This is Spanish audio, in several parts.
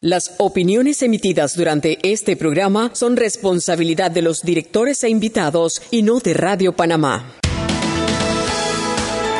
Las opiniones emitidas durante este programa son responsabilidad de los directores e invitados y no de Radio Panamá.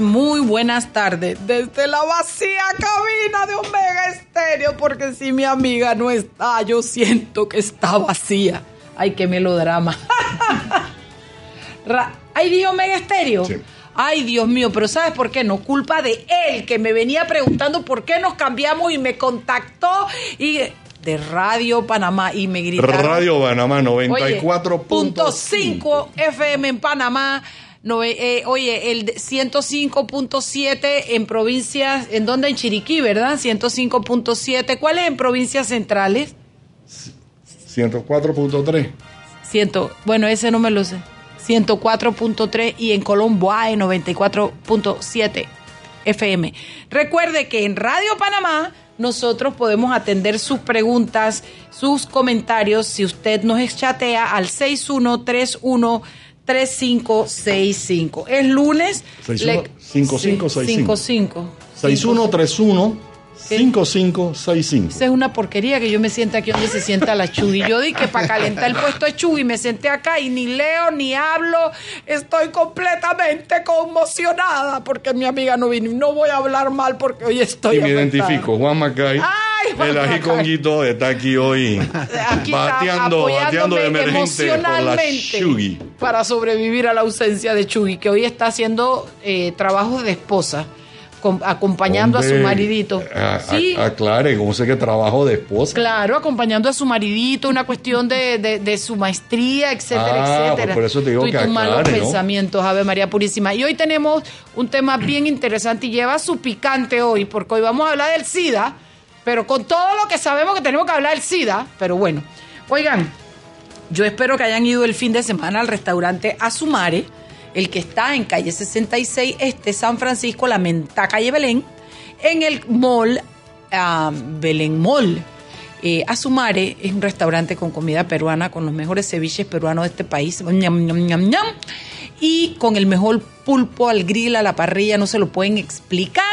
Muy buenas tardes. Desde la vacía cabina de Omega Estéreo, porque si mi amiga no está, yo siento que está vacía. Ay, qué melodrama. Ra- Ay, Dios, Omega Estéreo. Sí. Ay, Dios mío, pero ¿sabes por qué? No, culpa de él, que me venía preguntando por qué nos cambiamos y me contactó y de Radio Panamá y me gritaron. Radio Panamá Oye, 94.5. punto cinco FM en Panamá. No, eh, oye, el de 105.7 en provincias, ¿en dónde? En Chiriquí, ¿verdad? 105.7. ¿Cuáles en provincias centrales? 104.3. Ciento, bueno, ese no me lo sé. 104.3 y en Colombo hay 94.7 FM. Recuerde que en Radio Panamá nosotros podemos atender sus preguntas, sus comentarios, si usted nos chatea al 6131 3565. Es lunes. 61, 5565. 55. 6131 5565. Esa es una porquería que yo me siente aquí donde se sienta la Chugui. Yo di que para calentar el puesto de Chugui me senté acá y ni leo ni hablo. Estoy completamente conmocionada porque mi amiga no vino. No voy a hablar mal porque hoy estoy Y me afectada. identifico, Juan Macay. Ay, Juan el ají está aquí hoy Aquí está bateando, bateando de emergente por la emocionalmente para sobrevivir a la ausencia de Chugui, que hoy está haciendo eh, trabajos de esposa, com- acompañando a su maridito. a- a- Sí, aclare, ¿cómo sé que trabajo de esposa? Claro, acompañando a su maridito, una cuestión de, de- de su maestría, etcétera, Ah, etcétera. pues por eso te digo Tú y que tus malos pensamientos, Ave María Purísima. Y hoy tenemos un tema bien interesante y lleva su picante hoy, porque hoy vamos a hablar del SIDA, pero con todo lo que sabemos que tenemos que hablar del SIDA, pero bueno. Oigan, yo espero que hayan ido el fin de semana al restaurante Azumare, el que está en calle 66, este San Francisco, la Menta calle Belén, en el mall ah, Belén Mall. Eh, Azumare es un restaurante con comida peruana, con los mejores ceviches peruanos de este país. Y con el mejor pulpo al grill, a la parrilla, no se lo pueden explicar.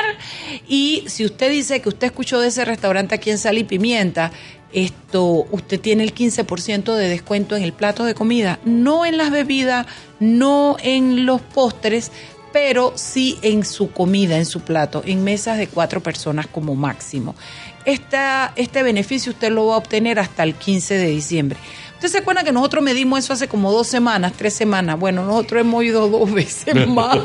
Y si usted dice que usted escuchó de ese restaurante aquí en Sal y Pimienta, esto, usted tiene el 15% de descuento en el plato de comida, no en las bebidas, no en los postres, pero sí en su comida, en su plato, en mesas de cuatro personas como máximo. Este beneficio usted lo va a obtener hasta el 15 de diciembre. ¿Usted se acuerda que nosotros medimos eso hace como dos semanas, tres semanas? Bueno, nosotros hemos ido dos veces más.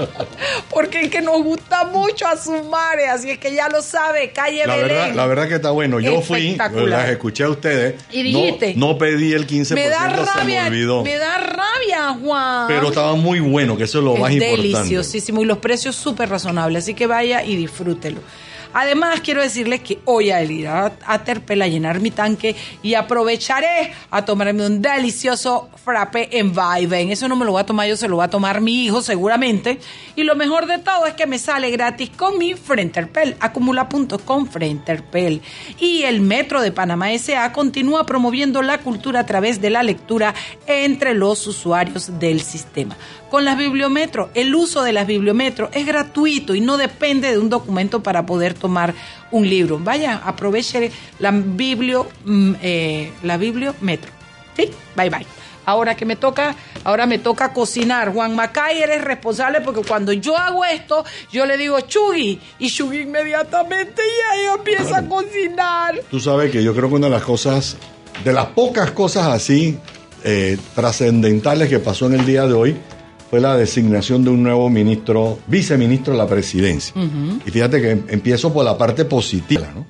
Porque es que nos gusta mucho a Sumare, así es que ya lo sabe, calle La Belén. verdad, la verdad que está bueno. Yo fui, las escuché a ustedes. Y dijiste, no, no pedí el 15%, me da se me rabia, olvidó. me da rabia, Juan. Pero estaba muy bueno, que eso es lo más importante. deliciosísimo y los precios súper razonables, así que vaya y disfrútelo. Además, quiero decirles que hoy al ir a, a Terpel a llenar mi tanque y aprovecharé a tomarme un delicioso frappe en Viven. Eso no me lo voy a tomar yo, se lo va a tomar mi hijo seguramente. Y lo mejor de todo es que me sale gratis con mi Frenterpel. Acumula puntos con Frenterpel. Y el Metro de Panamá S.A. continúa promoviendo la cultura a través de la lectura entre los usuarios del sistema. Con las bibliometro, el uso de las bibliometro es gratuito y no depende de un documento para poder tomar un libro. Vaya, aproveche la biblio, mm, eh, la bibliometro. ¿Sí? Bye bye. Ahora que me toca, ahora me toca cocinar. Juan Macay, eres responsable porque cuando yo hago esto, yo le digo Chugui y Chugui inmediatamente ya ella empieza a cocinar. Tú sabes que yo creo que una de las cosas, de las pocas cosas así eh, trascendentales que pasó en el día de hoy, fue la designación de un nuevo ministro, viceministro de la presidencia. Y fíjate que empiezo por la parte positiva, ¿no?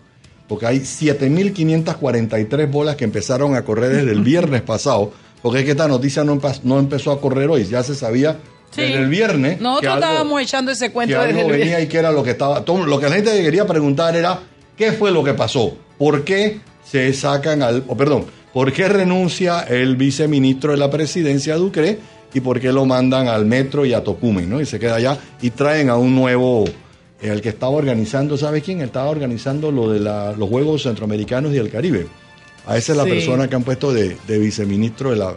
porque hay 7.543 bolas que empezaron a correr desde el viernes pasado, porque es que esta noticia no, empezó a correr hoy, ya se sabía Sí. desde el viernes. que Nosotros algo- estábamos echando ese que cuento desde algo el venía y que era lo que estaba. todo- lo que la gente quería preguntar era qué fue lo que pasó, por qué se sacan al, o perdón, por qué renuncia el viceministro de la presidencia Ducre y por qué lo mandan al metro y a Tocumen, ¿no? Y se queda allá y traen a un nuevo, eh, el que estaba organizando, ¿sabes quién? Él estaba organizando lo de la- los Juegos Centroamericanos y el Caribe. A esa es la Sí. persona que han puesto de, de viceministro de la,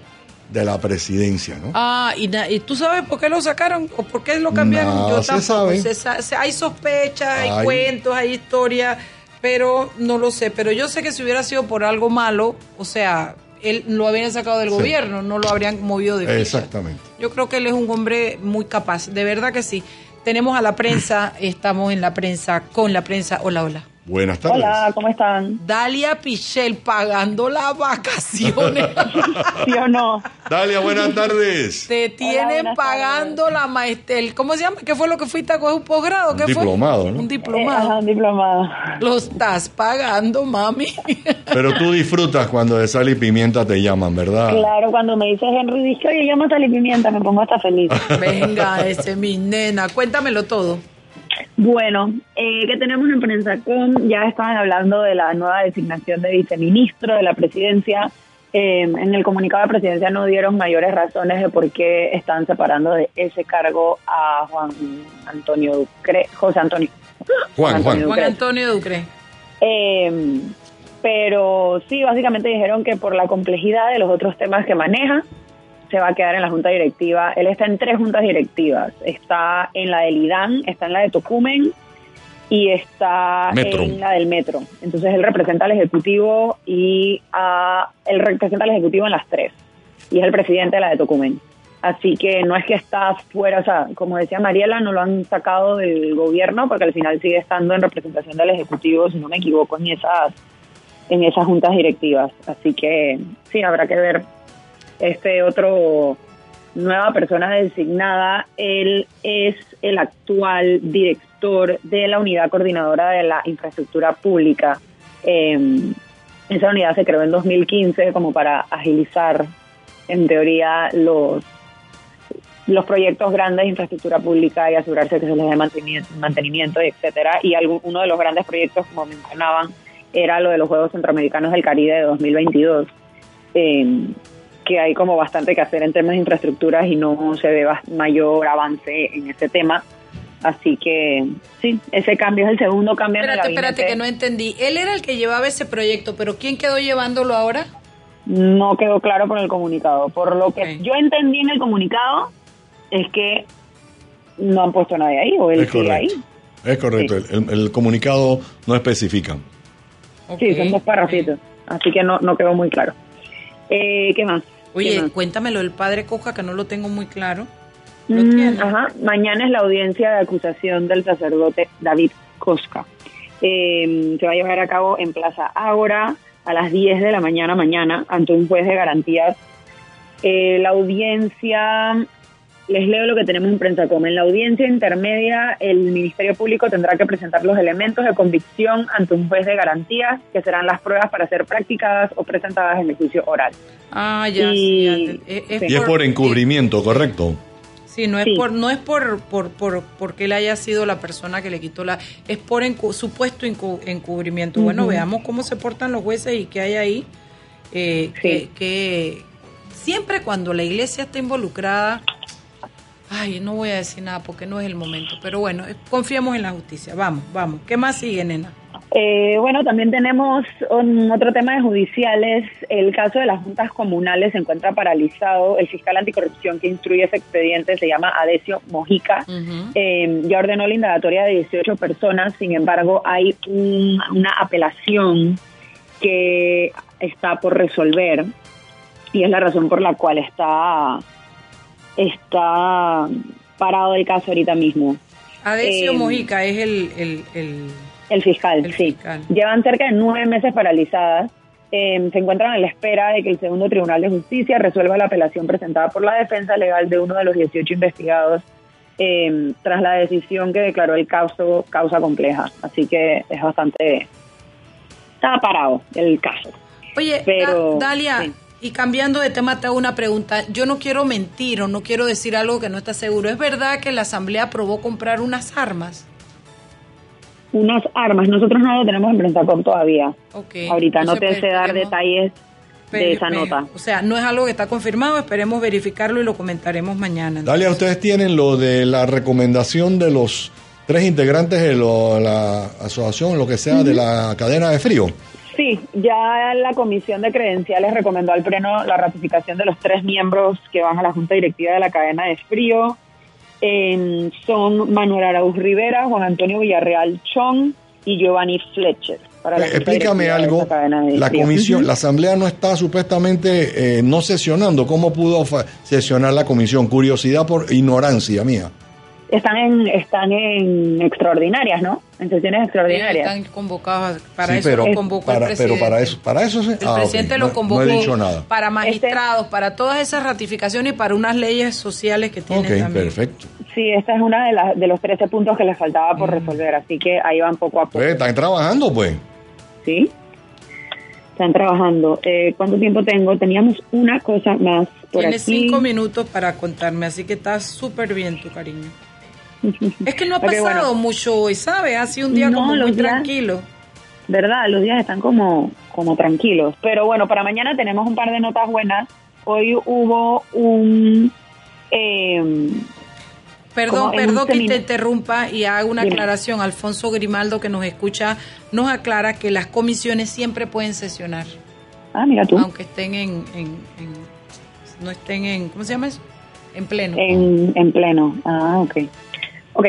de la presidencia, ¿no? Ah, y, na- ¿y tú sabes por qué lo sacaron o por qué lo cambiaron? No, Yo se tampoco. sabe. Se sa- se- hay sospechas, hay Hay. cuentos, hay historias, pero no lo sé. Pero yo sé que si hubiera sido por algo malo, o sea, él lo habían sacado del Sí. gobierno, no lo habrían movido de ficha. Exactamente. Yo creo que él es un hombre muy capaz, de verdad que sí. Tenemos a la prensa, estamos en la prensa, con la prensa. Hola, hola. Buenas tardes. Hola, ¿cómo están? Dalia Pichel pagando las vacaciones. ¿Sí o no? Dalia, buenas tardes. Te tienen pagando la maestría. ¿Cómo se llama? ¿Qué fue lo que fuiste a coger un posgrado? Un ¿Qué fue? diplomado, ¿no? Un Eh, diplomado. ajá, un diplomado. Lo estás pagando, mami. Pero tú disfrutas cuando de sal y pimienta te llaman, ¿verdad? Claro, cuando me dices Henry, dice, oye, llama a Sal y Pimienta, me pongo hasta feliz. Venga, ese mi nena. Cuéntamelo todo. Bueno, eh, que tenemos en Prensacom, ya estaban hablando de la nueva designación de viceministro de la presidencia. Eh, en el comunicado de presidencia no dieron mayores razones de por qué están separando de ese cargo a Juan Antonio Ducre, José Antonio. Juan, Juan. Juan Ducre. Antonio Ducre. Eh, pero sí, básicamente dijeron que por la complejidad de los otros temas que maneja, se va a quedar en la junta directiva. Él está en tres juntas directivas. Está en la del IDAN, está en la de Tocumen y está Metro. en la del Metro. Entonces él representa al Ejecutivo y a, él representa al Ejecutivo en las tres. Y es el presidente de la de Tocumen. Así que no es que está fuera, o sea, como decía Mariela, no lo han sacado del gobierno porque al final sigue estando en representación del Ejecutivo, si no me equivoco, en esas, en esas juntas directivas. Así que sí, habrá que ver este otro nueva persona designada. Él es el actual director de la unidad coordinadora de la infraestructura pública. Eh, esa unidad se creó en 2015 como para agilizar, en teoría, los los proyectos grandes de infraestructura pública y asegurarse que se les dé mantenimiento, mantenimiento etcétera. Y algún, uno de los grandes proyectos, como mencionaban, era lo de los Juegos Centroamericanos del Caribe de 2022, eh, que hay como bastante que hacer en temas de infraestructuras y no se ve mayor avance en ese tema. Así que sí, ese cambio es el segundo cambio en el Espérate, espérate, que no entendí. Él era el que llevaba ese proyecto, pero ¿quién quedó llevándolo ahora? No quedó claro por el comunicado. Por lo que yo entendí en el comunicado es que no han puesto a nadie ahí o él Es sigue ahí. Es correcto. El, el comunicado no especifica. Sí, Ok, son dos parrafitos. Así que no, no quedó muy claro. Eh, ¿Qué más? ¿Qué Oye, más? cuéntamelo del padre Coja, que no lo tengo muy claro. ¿Lo Mm, ajá. Mañana es la audiencia de acusación del sacerdote David Cosca. Eh, se va a llevar a cabo en Plaza Ágora a las 10 de la mañana mañana ante un juez de garantías. Eh, la audiencia, les leo lo que tenemos en Prensacom. En la audiencia intermedia, el Ministerio Público tendrá que presentar los elementos de convicción ante un juez de garantías, que serán las pruebas para ser practicadas o presentadas en el juicio oral. Ah, ya, Y- sí, ya te- es- es Sí. Y es por encubrimiento, correcto. Sí, no es Sí. por no es por, por, por porque él haya sido la persona que le quitó la es por encu- supuesto encu- encubrimiento. Bueno, veamos cómo se portan los jueces y qué hay ahí. Eh, Sí. que, que siempre cuando la iglesia está involucrada, ay, no voy a decir nada porque no es el momento, pero bueno, eh, confiemos en la justicia. Vamos, vamos. ¿Qué más sigue, nena? Eh, bueno, también tenemos un otro tema de judiciales. El caso de las juntas comunales se encuentra paralizado. El fiscal anticorrupción que instruye ese expediente se llama Adesio Mojica. Eh, ya ordenó la indagatoria de 18 personas. Sin embargo, hay un- una apelación que está por resolver y es la razón por la cual está está parado el caso ahorita mismo. Adesio Eh, Mojica es el, el, el- El fiscal, El sí. fiscal. Llevan cerca de nueve meses paralizadas. Eh, se encuentran a la espera de que el segundo Tribunal de Justicia resuelva la apelación presentada por la defensa legal de uno de los 18 investigados eh, tras la decisión que declaró el caso causa compleja. Así que es bastante estaba parado el caso. Oye, Pero, Da- Dalia, sí. Y cambiando de tema, te hago una pregunta. Yo no quiero mentir o no quiero decir algo que no está seguro. ¿Es verdad que la Asamblea aprobó comprar unas armas? Unas armas, nosotros no lo tenemos en Brentacom todavía. Ok. Ahorita no te sé dar detalles de esa nota. O sea, no es algo que está confirmado, esperemos verificarlo y lo comentaremos mañana. Dalia, ustedes tienen lo de la recomendación de los tres integrantes de lo- la asociación, lo que sea, de la cadena de frío. Sí, ya la Comisión de Credenciales recomendó al Pleno la ratificación de los tres miembros que van a la Junta Directiva de la cadena de frío. Eh, son Manuel Arauz Rivera, Juan Antonio Villarreal Chong y Giovanni Fletcher. Para la Eh, Explícame de algo. de La frío. comisión, la asamblea no está supuestamente eh, no sesionando. ¿Cómo pudo sesionar la comisión? Curiosidad por ignorancia mía. Están en, están en extraordinarias, ¿no? En sesiones extraordinarias. Están convocados, para Sí, eso pero, lo convocó para, el presidente. pero para eso, para eso se- El ah, presidente No- lo convocó No he dicho nada. para magistrados, para todas esas ratificaciones y para unas leyes sociales que tienen Ok, también. perfecto. Sí, esta es una de, las de los 13 puntos que les faltaba por resolver, así que ahí van poco a poco. Pues, están trabajando, pues. ¿Sí? Están trabajando. Eh, ¿Cuánto tiempo tengo? Teníamos una cosa más por Tienes aquí. cinco minutos para contarme, así que está súper bien tu cariño. Es que no ha pasado bueno. mucho hoy, ¿sabes? Ha sido un día No, como muy días- tranquilo. ¿Verdad? Los días están como, como tranquilos. Pero bueno, para mañana tenemos un par de notas buenas. Hoy hubo un... eh, Perdón, perdón que te interrumpa y hago una Dime. aclaración. Alfonso Grimaldo, que nos escucha, nos aclara que las comisiones siempre pueden sesionar, ah, mira tú. aunque estén en, en- en- no estén en, ¿cómo se llama eso? En pleno. En, en pleno. Ah, ok. Ok.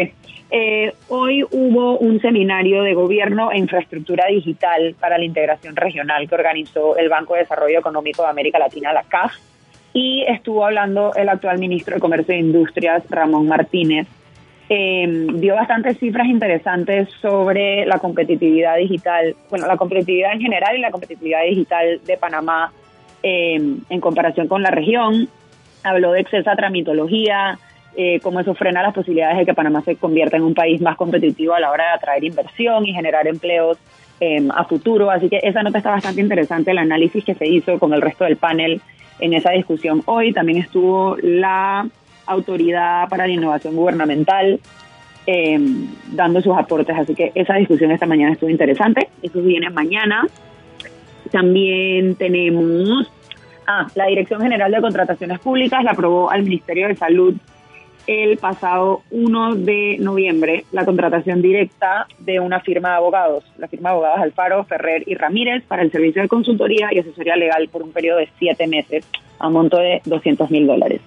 Eh, hoy hubo un seminario de gobierno e infraestructura digital para la integración regional que organizó el Banco de Desarrollo Económico de América Latina, la CAF, y estuvo hablando el actual ministro de Comercio e Industrias, Ramón Martínez. Eh, dio bastantes cifras interesantes sobre la competitividad digital, bueno, la competitividad en general y la competitividad digital de Panamá eh, en comparación con la región. Habló de exceso tramitología, eh, cómo eso frena las posibilidades de que Panamá se convierta en un país más competitivo a la hora de atraer inversión y generar empleos eh, a futuro. Así que esa nota está bastante interesante, el análisis que se hizo con el resto del panel en esa discusión hoy. También estuvo la Autoridad para la Innovación Gubernamental eh, dando sus aportes. Así que esa discusión esta mañana estuvo interesante. Eso viene mañana. También tenemos ah, la Dirección General de Contrataciones Públicas, la aprobó al Ministerio de Salud el pasado 1 de noviembre la contratación directa de una firma de abogados, la firma de abogados Alfaro, Ferrer y Ramírez para el servicio de consultoría y asesoría legal por un periodo de siete meses a un monto de 200 mil dólares.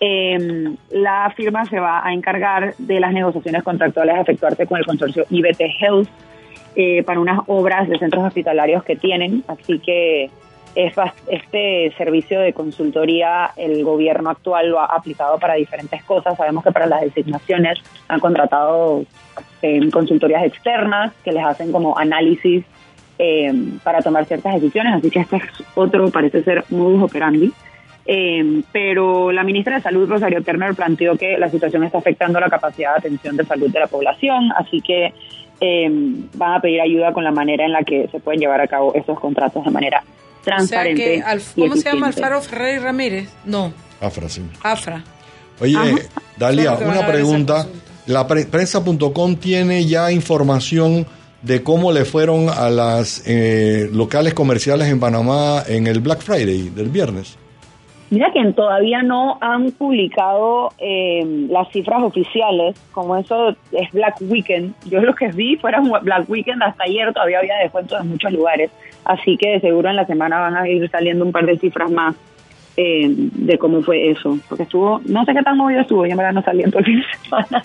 Eh, la firma se va a encargar de las negociaciones contractuales a efectuarse con el consorcio IBT Health eh, para unas obras de centros hospitalarios que tienen, así que es este servicio de consultoría el gobierno actual lo ha aplicado para diferentes cosas. Sabemos que para las designaciones han contratado eh, consultorías externas que les hacen como análisis eh, para tomar ciertas decisiones, así que este es otro, parece ser modus operandi. Eh, pero la ministra de Salud, Rosario Turner, planteó que la situación está afectando la capacidad de atención de salud de la población, así que eh, van a pedir ayuda con la manera en la que se pueden llevar a cabo esos contratos de manera o sea transparente. que, Al- y ¿cómo se llama. Alfaro Ferrer y Ramírez? No, Afra, sí. Afra. Oye, Ajá. Dalia, una pregunta. La pre- prensa.com tiene ya información de cómo le fueron a las eh, locales comerciales en Panamá en el Black Friday del viernes. Mira que todavía no han publicado eh, las cifras oficiales, como eso es Black Weekend. Yo lo que vi fuera un Black Weekend hasta ayer, todavía había descuentos en muchos lugares, así que de seguro en la semana van a ir saliendo un par de cifras más eh, de cómo fue eso, porque estuvo, no sé qué tan movido estuvo, yo en verdad no salí en todo el fin de semana.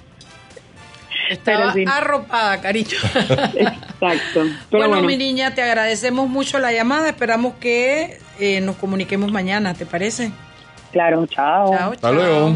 Estaba sí. arropada, cariño. Exacto. Pero bueno, bueno, mi niña, te agradecemos mucho la llamada. Esperamos que eh, nos comuniquemos mañana, ¿te parece? claro, chao. Chao, Hasta chao. luego.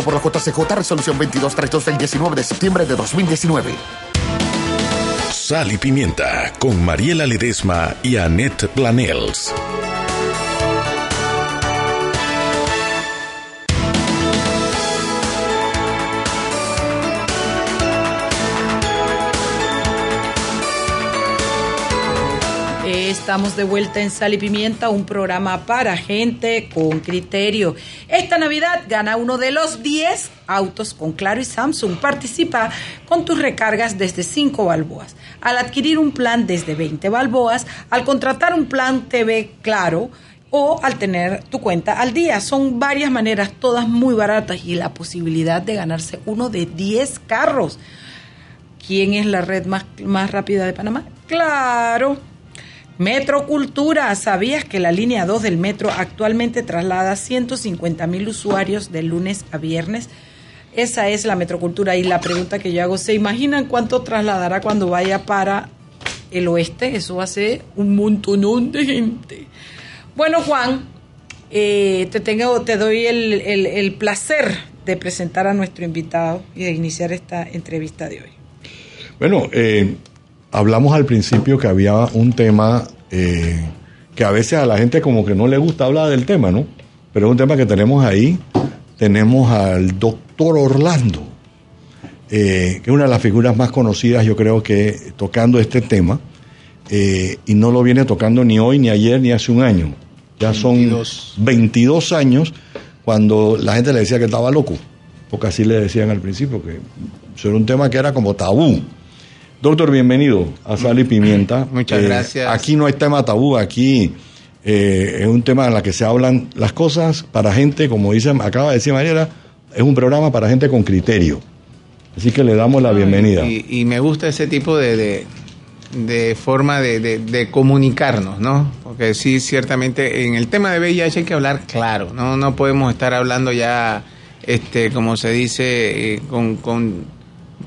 por la JCJ Resolución 2232 del 19 de septiembre de 2019. Sal y Pimienta con Mariela Ledesma y Annette Planels. Estamos de vuelta en Sal y Pimienta, un programa para gente con criterio. Esta Navidad gana uno de los 10 autos con Claro y Samsung. Participa con tus recargas desde 5 balboas. Al adquirir un plan desde 20 balboas, al contratar un plan TV Claro, o al tener tu cuenta al día. Son varias maneras, todas muy baratas y la posibilidad de ganarse uno de 10 carros. ¿Quién es la red más, más rápida de Panamá? Claro. Metrocultura, ¿sabías que la línea 2 del metro actualmente traslada 150 mil usuarios de lunes a viernes? Esa es la Metrocultura y la pregunta que yo hago, ¿se imaginan cuánto trasladará cuando vaya para el oeste? Eso va a ser un montonón de gente. Bueno, Juan, eh, te, tengo, te doy el, el, el placer de presentar a nuestro invitado y de iniciar esta entrevista de hoy. Bueno, eh, hablamos al principio que había un tema eh, que a veces a la gente como que no le gusta hablar del tema, ¿no? Pero es un tema que tenemos ahí. Tenemos al doctor Orlando, eh, que es una de las figuras más conocidas, yo creo que tocando este tema, eh, y no lo viene tocando ni hoy, ni ayer, ni hace un año. Ya son 22. 22 años cuando la gente le decía que estaba loco, porque así le decían al principio, que eso era un tema que era como tabú. Doctor, bienvenido a Sal y Pimienta. Muchas Eh, gracias. Aquí no hay tema tabú, aquí eh, es un tema en el que se hablan las cosas para gente, como dice, acaba de decir Mariela, es un programa para gente con criterio. Así que le damos la bienvenida. Y, y me gusta ese tipo de, de, de forma de, de- de comunicarnos, ¿no? Porque sí, ciertamente en el tema de VIH hay que hablar claro, ¿no? No podemos estar hablando ya, este, como se dice, eh, con, con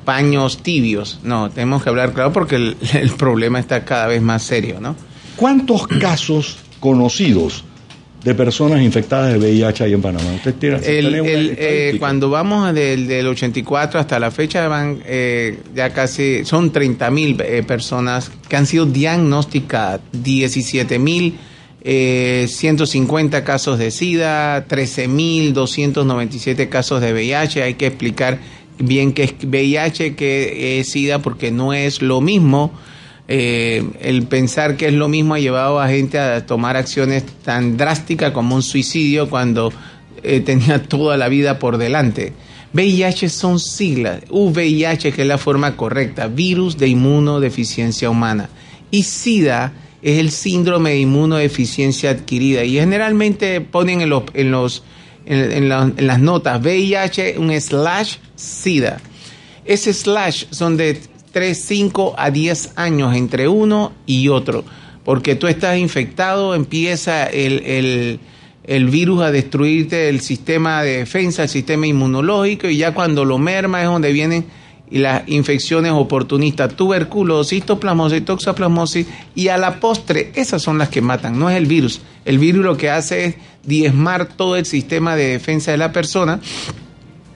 paños tibios. No, tenemos que hablar claro porque el, el problema está cada vez más serio, ¿no? ¿Cuántos casos conocidos de personas infectadas de VIH hay en Panamá? ¿Usted tiene, El- el, eh, cuando vamos del, del 84 hasta la fecha van eh, ya casi son 30 mil eh, personas que han sido diagnosticadas 17 mil eh, 150 casos de SIDA 13 mil 297 casos de VIH hay que explicar bien qué es VIH qué es SIDA porque no es lo mismo eh, el pensar que es lo mismo ha llevado a gente a tomar acciones tan drásticas como un suicidio cuando eh, tenía toda la vida por delante. VIH son siglas, VIH que es la forma correcta, virus de inmunodeficiencia humana. Y SIDA es el síndrome de inmunodeficiencia adquirida. Y generalmente ponen en, los, en, los, en, en la- en las notas VIH un slash SIDA. Ese slash son de 3, 5 a 10 años entre uno y otro. Porque tú estás infectado, empieza el, el- el virus a destruirte el sistema de defensa, el sistema inmunológico, y ya cuando lo merma es donde vienen y las infecciones oportunistas, tuberculosis, histoplasmosis, toxoplasmosis, y a la postre, esas son las que matan, no es el virus. El virus lo que hace es diezmar todo el sistema de defensa de la persona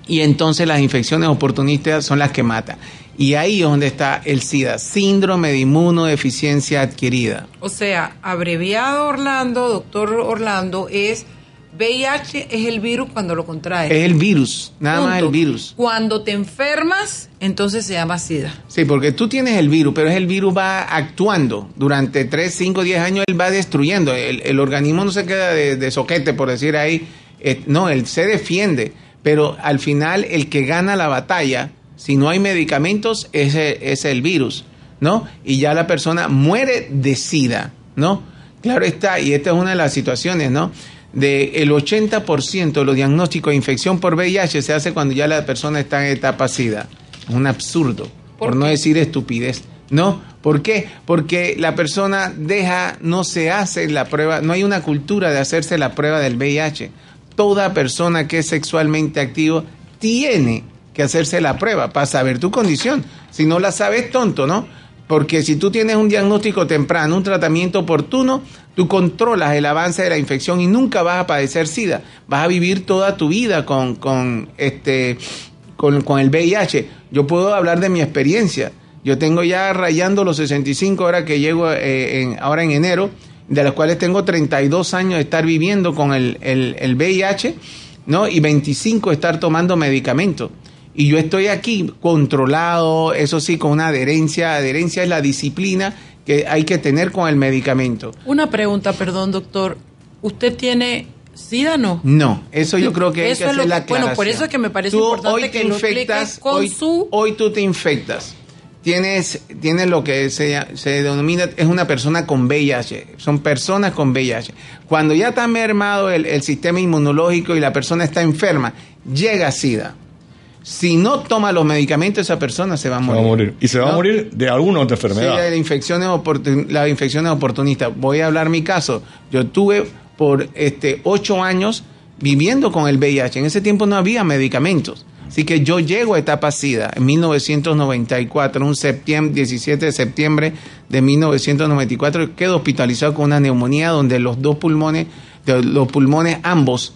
y entonces las infecciones oportunistas son las que matan. Y ahí es donde está el SIDA, síndrome de inmunodeficiencia adquirida. O sea, abreviado Orlando, doctor Orlando, es VIH es el virus cuando lo contraes. Es el virus, nada más el virus. Cuando te enfermas, entonces se llama SIDA. Sí, porque tú tienes el virus, pero es el virus va actuando. Durante 3, 5, 10 años él va destruyendo. El, el organismo no se queda de, de soquete, por decir ahí. Eh, no, él se defiende. Pero al final el que gana la batalla, si no hay medicamentos, es, es el virus, ¿no? Y ya la persona muere de SIDA, ¿no? Claro está, y esta es una de las situaciones, ¿no? De el 80% de los diagnósticos de infección por VIH se hace cuando ya la persona está en etapa SIDA. Es un absurdo, por, ¿Por no decir estupidez. ¿No? ¿Por qué? Porque la persona deja, no se hace la prueba, no hay una cultura de hacerse la prueba del VIH. Toda persona que es sexualmente activo tiene que hacerse la prueba para saber tu condición. Si no la sabes, tonto, ¿no? Porque si tú tienes un diagnóstico temprano, un tratamiento oportuno, tú controlas el avance de la infección y nunca vas a padecer SIDA. Vas a vivir toda tu vida con, con, este, con, con el VIH. Yo puedo hablar de mi experiencia. Yo tengo ya rayando los 65 ahora que llego eh, ahora en enero, de los cuales tengo 32 años de estar viviendo con el, el, el VIH, ¿no? Y 25 de estar tomando medicamentos. Y yo estoy aquí controlado, eso sí, con una adherencia. Adherencia es la disciplina que hay que tener con el medicamento. Una pregunta, perdón, doctor. ¿Usted tiene SIDA no? No, eso yo creo que hay que es lo hacer la que- bueno, por eso es que me parece Tú importante hoy que te lo explique infectas, con hoy, su- hoy tú te infectas. Tienes, tienes lo que se, se denomina, es una persona con VIH. Son personas con VIH. Cuando ya está mermado el, el sistema inmunológico y la persona está enferma, llega SIDA. Si no toma los medicamentos, esa persona se va a Se morir. va a morir. Y se va a morir de alguna otra Sí, enfermedad. la de infecciones oportun- la de infecciones oportunistas. Voy a hablar mi caso. Yo tuve por este ocho años viviendo con el VIH. En ese tiempo no había medicamentos. Así que yo llego a etapa SIDA en 1994, un septiembre, 17 de septiembre de 1994, quedo hospitalizado con una neumonía donde los dos pulmones, los pulmones ambos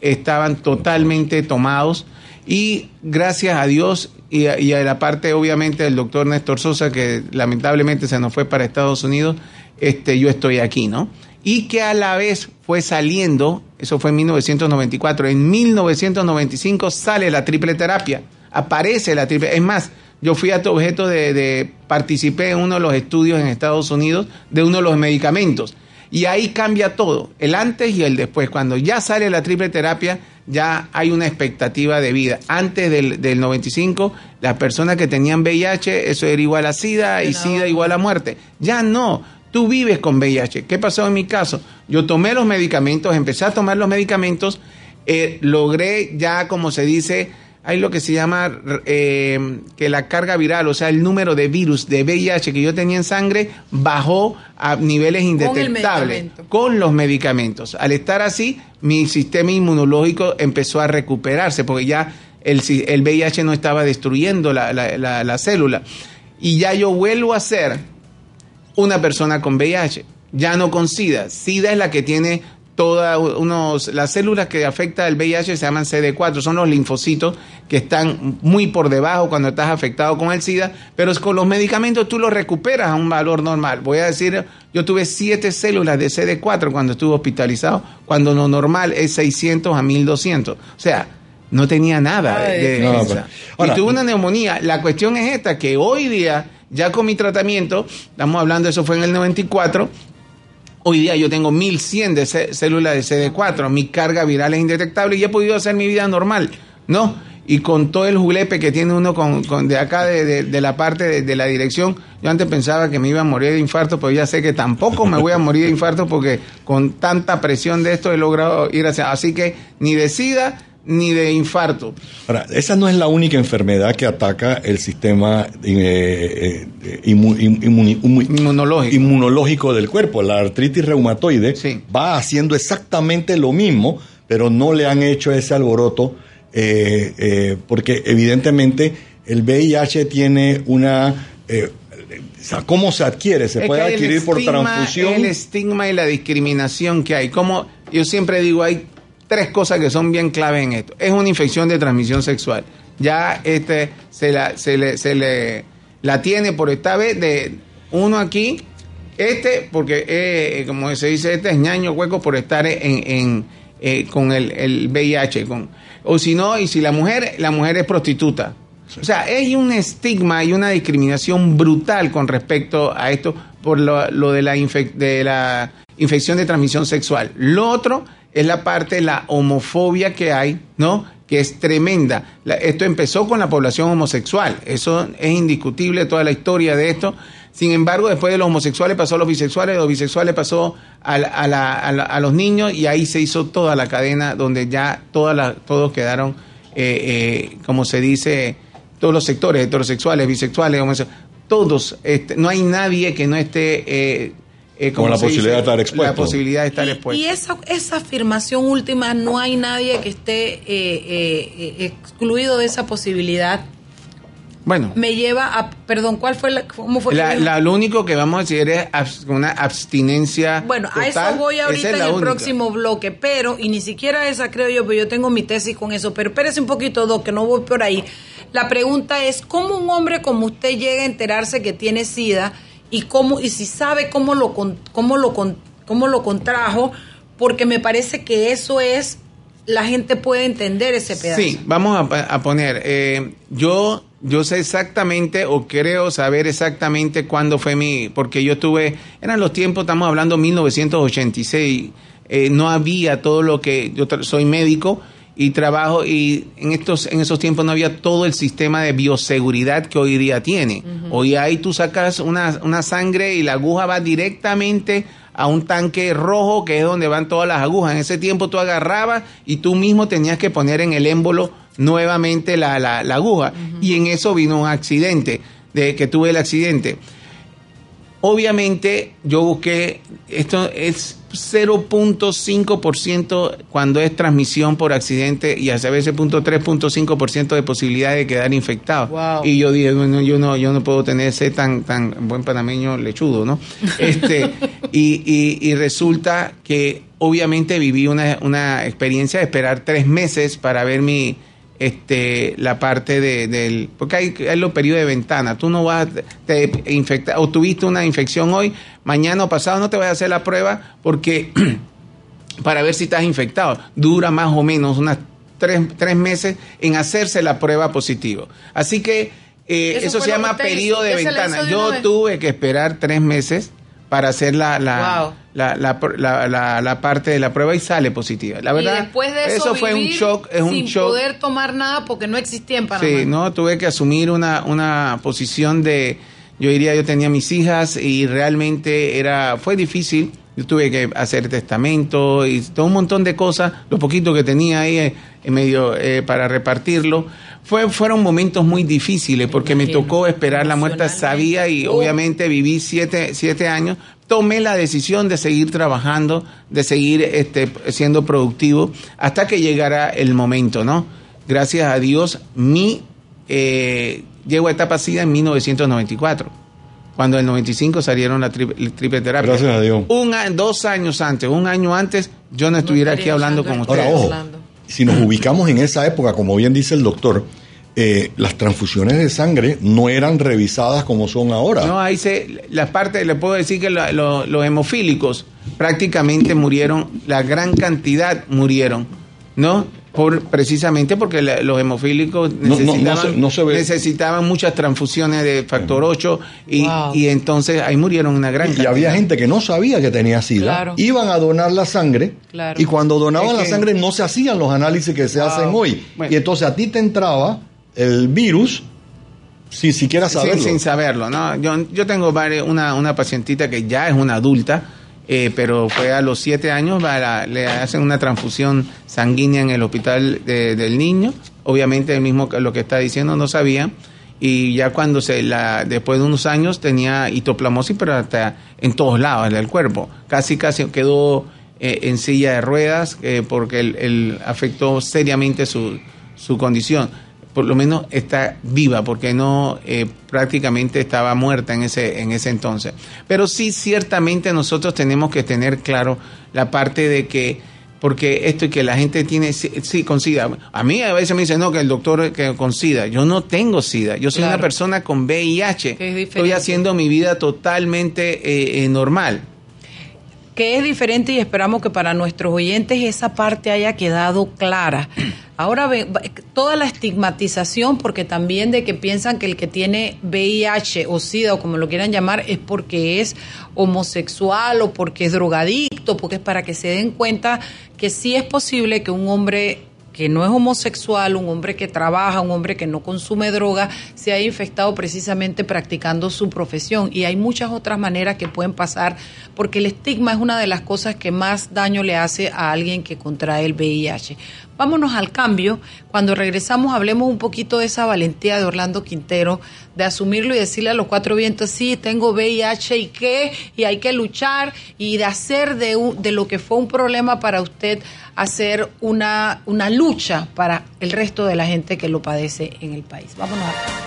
estaban totalmente tomados y gracias a Dios y a, y a la parte obviamente del doctor Néstor Sosa que lamentablemente se nos fue para Estados Unidos, este, yo estoy aquí, ¿no? Y que a la vez fue saliendo, eso fue en 1994, en 1995 sale la triple terapia, aparece la triple, es más, yo fui a tu objeto de, de participé en uno de los estudios en Estados Unidos de uno de los medicamentos. Y ahí cambia todo, el antes y el después. Cuando ya sale la triple terapia, ya hay una expectativa de vida. Antes del, del 95, las personas que tenían VIH, eso era igual a SIDA y SIDA igual a muerte. Ya no, tú vives con VIH. ¿Qué pasó en mi caso? Yo tomé los medicamentos, empecé a tomar los medicamentos, eh, logré ya, como se dice, hay lo que se llama eh, que la carga viral, o sea, el número de virus de VIH que yo tenía en sangre bajó a niveles indetectables con los medicamentos. Al estar así, mi sistema inmunológico empezó a recuperarse porque ya el, VIH no estaba destruyendo la, la- la- la célula. Y ya yo vuelvo a ser una persona con VIH, ya no con SIDA. SIDA es la que tiene todas unos las células que afecta el VIH se llaman CD4, son los linfocitos que están muy por debajo cuando estás afectado con el SIDA, pero es con los medicamentos tú los recuperas a un valor normal. Voy a decir, yo tuve siete células de CD4 cuando estuve hospitalizado, cuando lo normal es 600 a 1200. O sea, no tenía nada de, de No, defensa. pero- ahora- y tuve una neumonía. La cuestión es esta, que hoy día, ya con mi tratamiento, estamos hablando, eso fue en el 94, hoy día yo tengo 1100 de cé- células de CD4, mi carga viral es indetectable y he podido hacer mi vida normal, ¿no? Y con todo el julepe que tiene uno con, de acá, de, la parte de, de la dirección, yo antes pensaba que me iba a morir de infarto, pero ya sé que tampoco me voy a morir de infarto porque con tanta presión de esto he logrado ir hacia... Así que ni de SIDA ni de infarto. Ahora, esa no es la única enfermedad que ataca el sistema eh, eh, Inmunológico. inmunológico del cuerpo. La artritis reumatoide Sí. va haciendo exactamente lo mismo, pero no le han hecho ese alboroto eh, eh, porque evidentemente el VIH tiene una... o sea, ¿Cómo se adquiere? Se Es puede adquirir por transfusión. El estigma y la discriminación que hay. Como yo siempre digo, hay tres cosas que son bien clave en esto. Es una infección de transmisión sexual. Ya este se la, se le, se le la tiene por esta vez de uno aquí, este, porque eh, como se dice, este es ñaño hueco por estar en, en, eh, con el, el VIH. Con, o si no, y si la mujer, la mujer es prostituta. O sea, hay un estigma y una discriminación brutal con respecto a esto por lo, lo de, la infec- de la infección de transmisión sexual. Lo otro es la parte de la homofobia que hay, ¿no? Que es tremenda. Esto empezó con la población homosexual. Eso es indiscutible, toda la historia de esto. Sin embargo, después de los homosexuales pasó a los bisexuales, los bisexuales pasó a, a la- a los niños y ahí se hizo toda la cadena donde ya todas todos quedaron, eh, eh, como se dice, todos los sectores, heterosexuales, bisexuales, homosexuales, todos, este, no hay nadie que no esté... eh, eh, como la posibilidad de estar expuesto. La posibilidad de estar Y- expuesto. Y esa, esa afirmación última, no hay nadie que esté eh, eh, eh, excluido de esa posibilidad. Bueno, Me lleva a, perdón, ¿cuál fue la, cómo fue? que la- lo único que vamos a decir es abs- una abstinencia. Bueno, a eso voy ahorita es en el única. próximo bloque, pero, y ni siquiera esa creo yo, pero yo tengo mi tesis con eso, pero espérese un poquito, Doc, que no voy por ahí. La pregunta es, ¿cómo un hombre como usted llega a enterarse que tiene SIDA y cómo, y si sabe cómo lo, cómo lo, cómo lo contrajo? Porque me parece que eso es, la gente puede entender ese pedazo. Sí, vamos a, a poner. eh, yo, yo sé exactamente, o creo saber exactamente cuándo fue mi. Porque yo estuve. Eran los tiempos, estamos hablando 1986. eh, no había todo lo que. Yo soy médico y trabajo, y en, estos, en esos tiempos no había todo el sistema de bioseguridad que hoy día tiene. Hoy ahí tú sacas una, una sangre y la aguja va directamente a un tanque rojo que es donde van todas las agujas. En ese tiempo tú agarrabas y tú mismo tenías que poner en el émbolo nuevamente la, la- la aguja. Y en eso vino un accidente, de que tuve el accidente. Obviamente yo busqué, esto es 0.5% cuando es transmisión por accidente y hasta veces 0.3.5% de posibilidad de quedar infectado. Wow. Y yo dije, bueno, yo no, yo no puedo tener ese tan, tan buen panameño lechudo, ¿no? Este, y, y- y resulta que obviamente viví una, una experiencia de esperar tres meses para ver mi este la parte de, del porque hay, hay los periodos de ventana tú no vas te infectar o tuviste una infección hoy mañana o pasado no te vas a hacer la prueba porque para ver si estás infectado. Dura más o menos unas tres, tres meses en hacerse la prueba positivo. Así que eh, Eso se llama periodo de ¿Qué se le ventana. Yo tuve que esperar tres meses para hacer la, la, Wow. La, la, la- la- parte de la prueba y sale positiva. La verdad, y después de eso, fue un shock. Es un sin shock. poder tomar nada porque no existía en Panamá. Sí, no, tuve que asumir una, una posición de, yo diría, yo tenía mis hijas y realmente era, fue difícil. Yo tuve que hacer testamento y todo un montón de cosas, lo poquito que tenía ahí eh, en medio eh, para repartirlo. Fue, fueron momentos muy difíciles porque me tocó esperar la muerte, sabía y Oh. obviamente viví siete, siete años. Tomé la decisión de seguir trabajando, de seguir este, siendo productivo hasta que llegara el momento, ¿no? Gracias a Dios, mi eh, llego a etapa SIDA en 1994, cuando en el 95 salieron la tri- la triple terapia. Gracias a Dios. Un, dos años antes, un año antes, yo no estuviera aquí hablando con ustedes. Ahora, ojo, si nos ubicamos en esa época, como bien dice el doctor, eh, las transfusiones de sangre no eran revisadas como son ahora. No, ahí se, las partes, le puedo decir que la- lo- los hemofílicos prácticamente murieron, la gran cantidad murieron, ¿no? Por, precisamente porque la- los hemofílicos No, no, no necesitaban, se- no se ve. necesitaban muchas transfusiones de factor 8 y, Wow. y entonces ahí murieron una gran Y cantidad. había gente que no sabía que tenía SIDA, Claro. iban a donar la sangre Claro. y cuando donaban Es la que- sangre no se hacían los análisis que se Wow. hacen hoy. Bueno. Y entonces a ti te entraba el virus sin siquiera Sin- saberlo. Sin, saberlo, ¿no? Yo, yo tengo varias- una, una pacientita que ya es una adulta, eh, pero fue a los siete años, va a la- le hacen una transfusión sanguínea en el hospital de- del niño. Obviamente, el mismo que lo que está diciendo no sabía. Y ya cuando se la, después de unos años tenía hitoplamosis, pero hasta en todos lados del cuerpo. Casi, casi quedó eh, en silla de ruedas eh, porque el afectó seriamente su, su condición por lo menos está viva, porque no eh, prácticamente estaba muerta en ese, en ese entonces. Pero sí, ciertamente nosotros tenemos que tener claro la parte de que, porque esto y que la gente tiene, sí, sí, con SIDA. A mí a veces me dicen, no, que el doctor que con SIDA. Yo no tengo SIDA, yo soy Claro. una persona con VIH. Estoy haciendo mi vida totalmente eh, eh, normal. Que es diferente y esperamos que para nuestros oyentes esa parte haya quedado clara. Ahora toda la estigmatización, porque también de que piensan que el que tiene VIH o SIDA o como lo quieran llamar es porque es homosexual o porque es drogadicto, porque es para que se den cuenta que sí es posible que un hombre que no es homosexual, un hombre que trabaja, un hombre que no consume droga, se haya infectado precisamente practicando su profesión. Y hay muchas otras maneras que pueden pasar, porque el estigma es una de las cosas que más daño le hace a alguien que contrae el VIH. Vámonos al cambio. Cuando regresamos hablemos un poquito de esa valentía de Orlando Quintero, de asumirlo y decirle a los cuatro vientos, sí, tengo VIH y qué, y hay que luchar, y de hacer de, de lo que fue un problema para usted, hacer una, una lucha para el resto de la gente que lo padece en el país. Vámonos al cambio.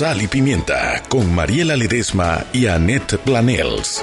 Sal y Pimienta con Mariela Ledesma y Annette Planels.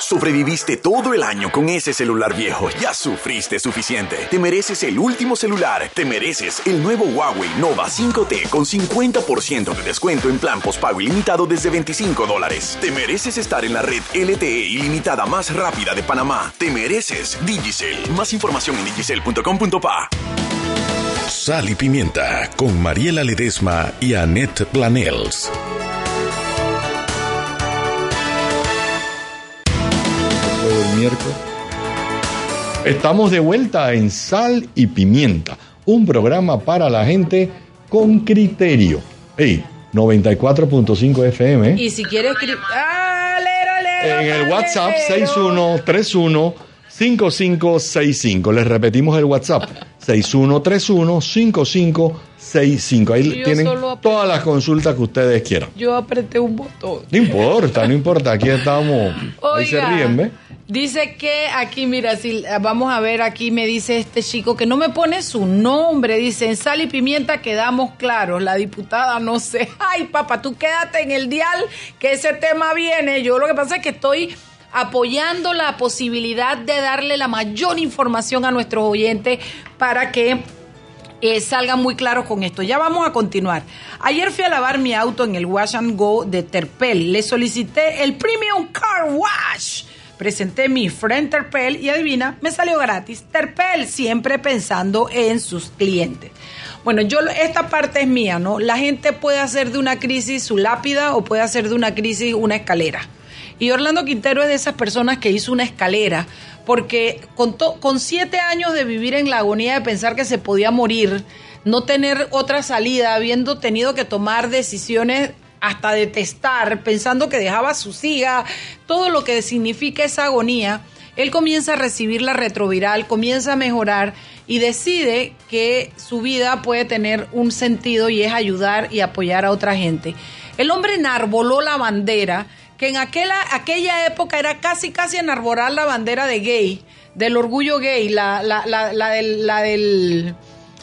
Sobreviviste todo el año con ese celular viejo. Ya sufriste suficiente. Te mereces el último celular. Te mereces el nuevo Huawei Nova 5T con 50% de descuento en plan postpago ilimitado desde 25 dólares. Te mereces estar en la red LTE ilimitada más rápida de Panamá. Te mereces Digicel. Más información en digicel.com.pa. Sal y Pimienta con Mariela Ledesma y Annette Planels. miércoles. Estamos de vuelta en Sal y Pimienta, un programa para la gente con criterio. Hey, 94.5 FM. Y si quieres... ¡Ah! en el WhatsApp 6131 5565. Les repetimos el WhatsApp. 6131-5565. Ahí tienen todas las consultas que ustedes quieran. Yo apreté un botón. No importa, no importa. Aquí estamos. Oiga, se ríen. Dice que aquí, mira, si vamos a ver, aquí me dice este chico que no me pone su nombre. Dice, en sal y pimienta quedamos claros. La diputada no sé. Ay, papá, tú quédate en el dial que ese tema viene. Yo lo que pasa es que estoy apoyando la posibilidad de darle la mayor información a nuestros oyentes para que eh, salgan muy claros con esto. Ya vamos a continuar. Ayer fui a lavar mi auto en el Wash and Go de Terpel. Le solicité el Premium Car Wash. Presenté mi friend Terpel y adivina, me salió gratis. Terpel, siempre pensando en sus clientes. Bueno, yo esta parte es mía, ¿no? La gente puede hacer de una crisis su lápida o puede hacer de una crisis una escalera. Y Orlando Quintero es de esas personas que hizo una escalera, porque con, con siete años de vivir en la agonía de pensar que se podía morir, no tener otra salida, habiendo tenido que tomar decisiones hasta detestar, pensando que dejaba a sus hijas, todo lo que significa esa agonía, él comienza a recibir la retroviral, comienza a mejorar y decide que su vida puede tener un sentido y es ayudar y apoyar a otra gente. El hombre enarboló la bandera, que en aquella, aquella época era casi, casi enarbolar la bandera de gay, del orgullo gay, la, la, la, la del... La del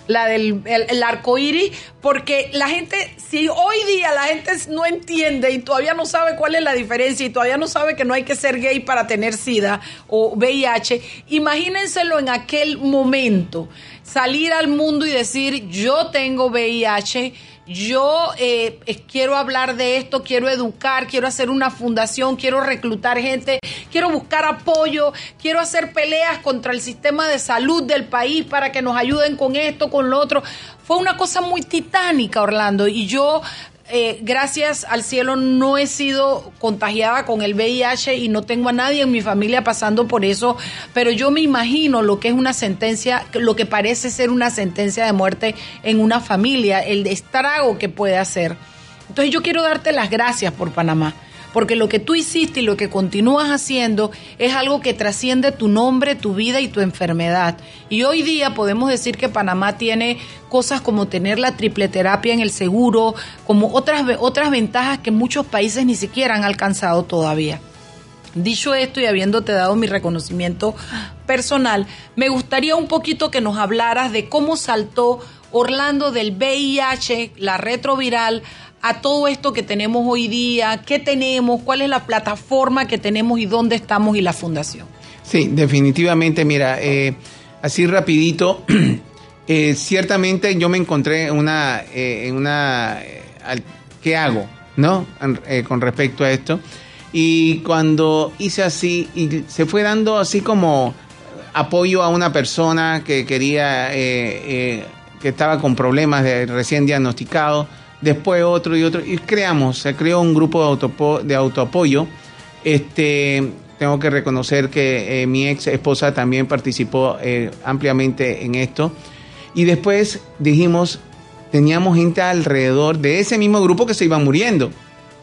la del el, el arco iris, porque la gente, si hoy día la gente no entiende y todavía no sabe cuál es la diferencia y todavía no sabe que no hay que ser gay para tener SIDA o VIH, imagínenselo en aquel momento, salir al mundo y decir, yo tengo VIH, yo eh, quiero hablar de esto, quiero educar, quiero hacer una fundación, quiero reclutar gente, quiero buscar apoyo, quiero hacer peleas contra el sistema de salud del país para que nos ayuden con esto, con lo otro. Fue una cosa muy titánica, Orlando, y yo eh, gracias al cielo no he sido contagiada con el VIH y no tengo a nadie en mi familia pasando por eso, pero yo me imagino lo que es una sentencia, lo que parece ser una sentencia de muerte en una familia, el estrago que puede hacer. Entonces yo quiero darte las gracias por Panamá porque lo que tú hiciste y lo que continúas haciendo es algo que trasciende tu nombre, tu vida y tu enfermedad. Y hoy día podemos decir que Panamá tiene cosas como tener la triple terapia en el seguro, como otras, otras ventajas que muchos países ni siquiera han alcanzado todavía. Dicho esto y habiéndote dado mi reconocimiento personal, me gustaría un poquito que nos hablaras de cómo saltó Orlando del VIH, la retroviral, a todo esto que tenemos hoy día, qué tenemos, cuál es la plataforma que tenemos y dónde estamos y la fundación. Sí, definitivamente, mira, eh, así rapidito, eh, ciertamente yo me encontré una, eh, una, ¿qué hago? ¿No? con respecto a esto. Y cuando hice así, y se fue dando así como apoyo a una persona que quería, que estaba con problemas de recién diagnosticado, después otro y otro, y creamos, se creó un grupo de, de autoapoyo. Este, tengo que reconocer que eh, mi ex esposa también participó eh, ampliamente en esto. Y después dijimos, teníamos gente alrededor de ese mismo grupo que se iba muriendo.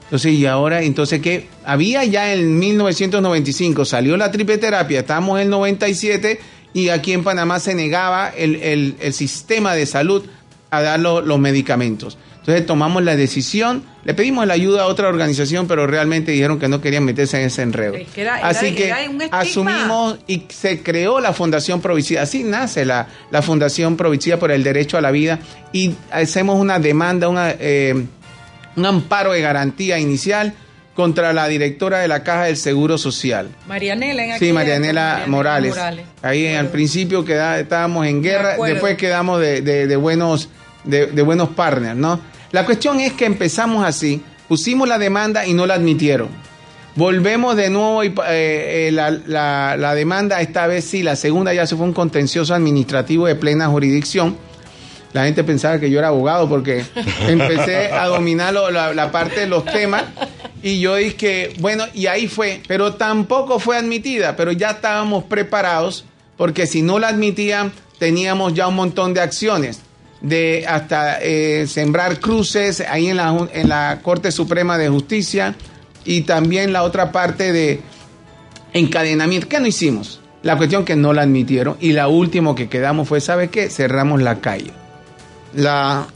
Entonces, y ahora, entonces, ¿qué? Había ya en 1995, salió la triple terapia, estamos en el 97 y aquí en Panamá se negaba el, el, sistema de salud a dar los medicamentos. Entonces tomamos la decisión, le pedimos la ayuda a otra organización, pero realmente dijeron que no querían meterse en ese enredo. Así que asumimos y se creó la Fundación Provicida. Así nace la, la Fundación Provicida por el Derecho a la Vida y hacemos una demanda, una, eh, un amparo de garantía inicial contra la directora de la Caja del Seguro Social. Marianela, en Sí, Marianela, Morales. Ahí al principio estábamos en guerra, después quedamos de, de buenos de, buenos partners, ¿no? La cuestión es que empezamos así, pusimos la demanda y no la admitieron. Volvemos de nuevo y eh, eh, la, la, demanda, esta vez sí, la segunda ya se fue un contencioso administrativo de plena jurisdicción. La gente pensaba que yo era abogado porque empecé a dominar la, la, parte de los temas y yo dije, bueno, y ahí fue, pero tampoco fue admitida, pero ya estábamos preparados porque si no la admitían teníamos ya un montón de acciones de hasta eh, sembrar cruces ahí en la, en la Corte Suprema de Justicia y también la otra parte de encadenamiento. ¿Qué no hicimos? La cuestión que no la admitieron y la última que quedamos fue, ¿sabe qué? Cerramos la calle. La,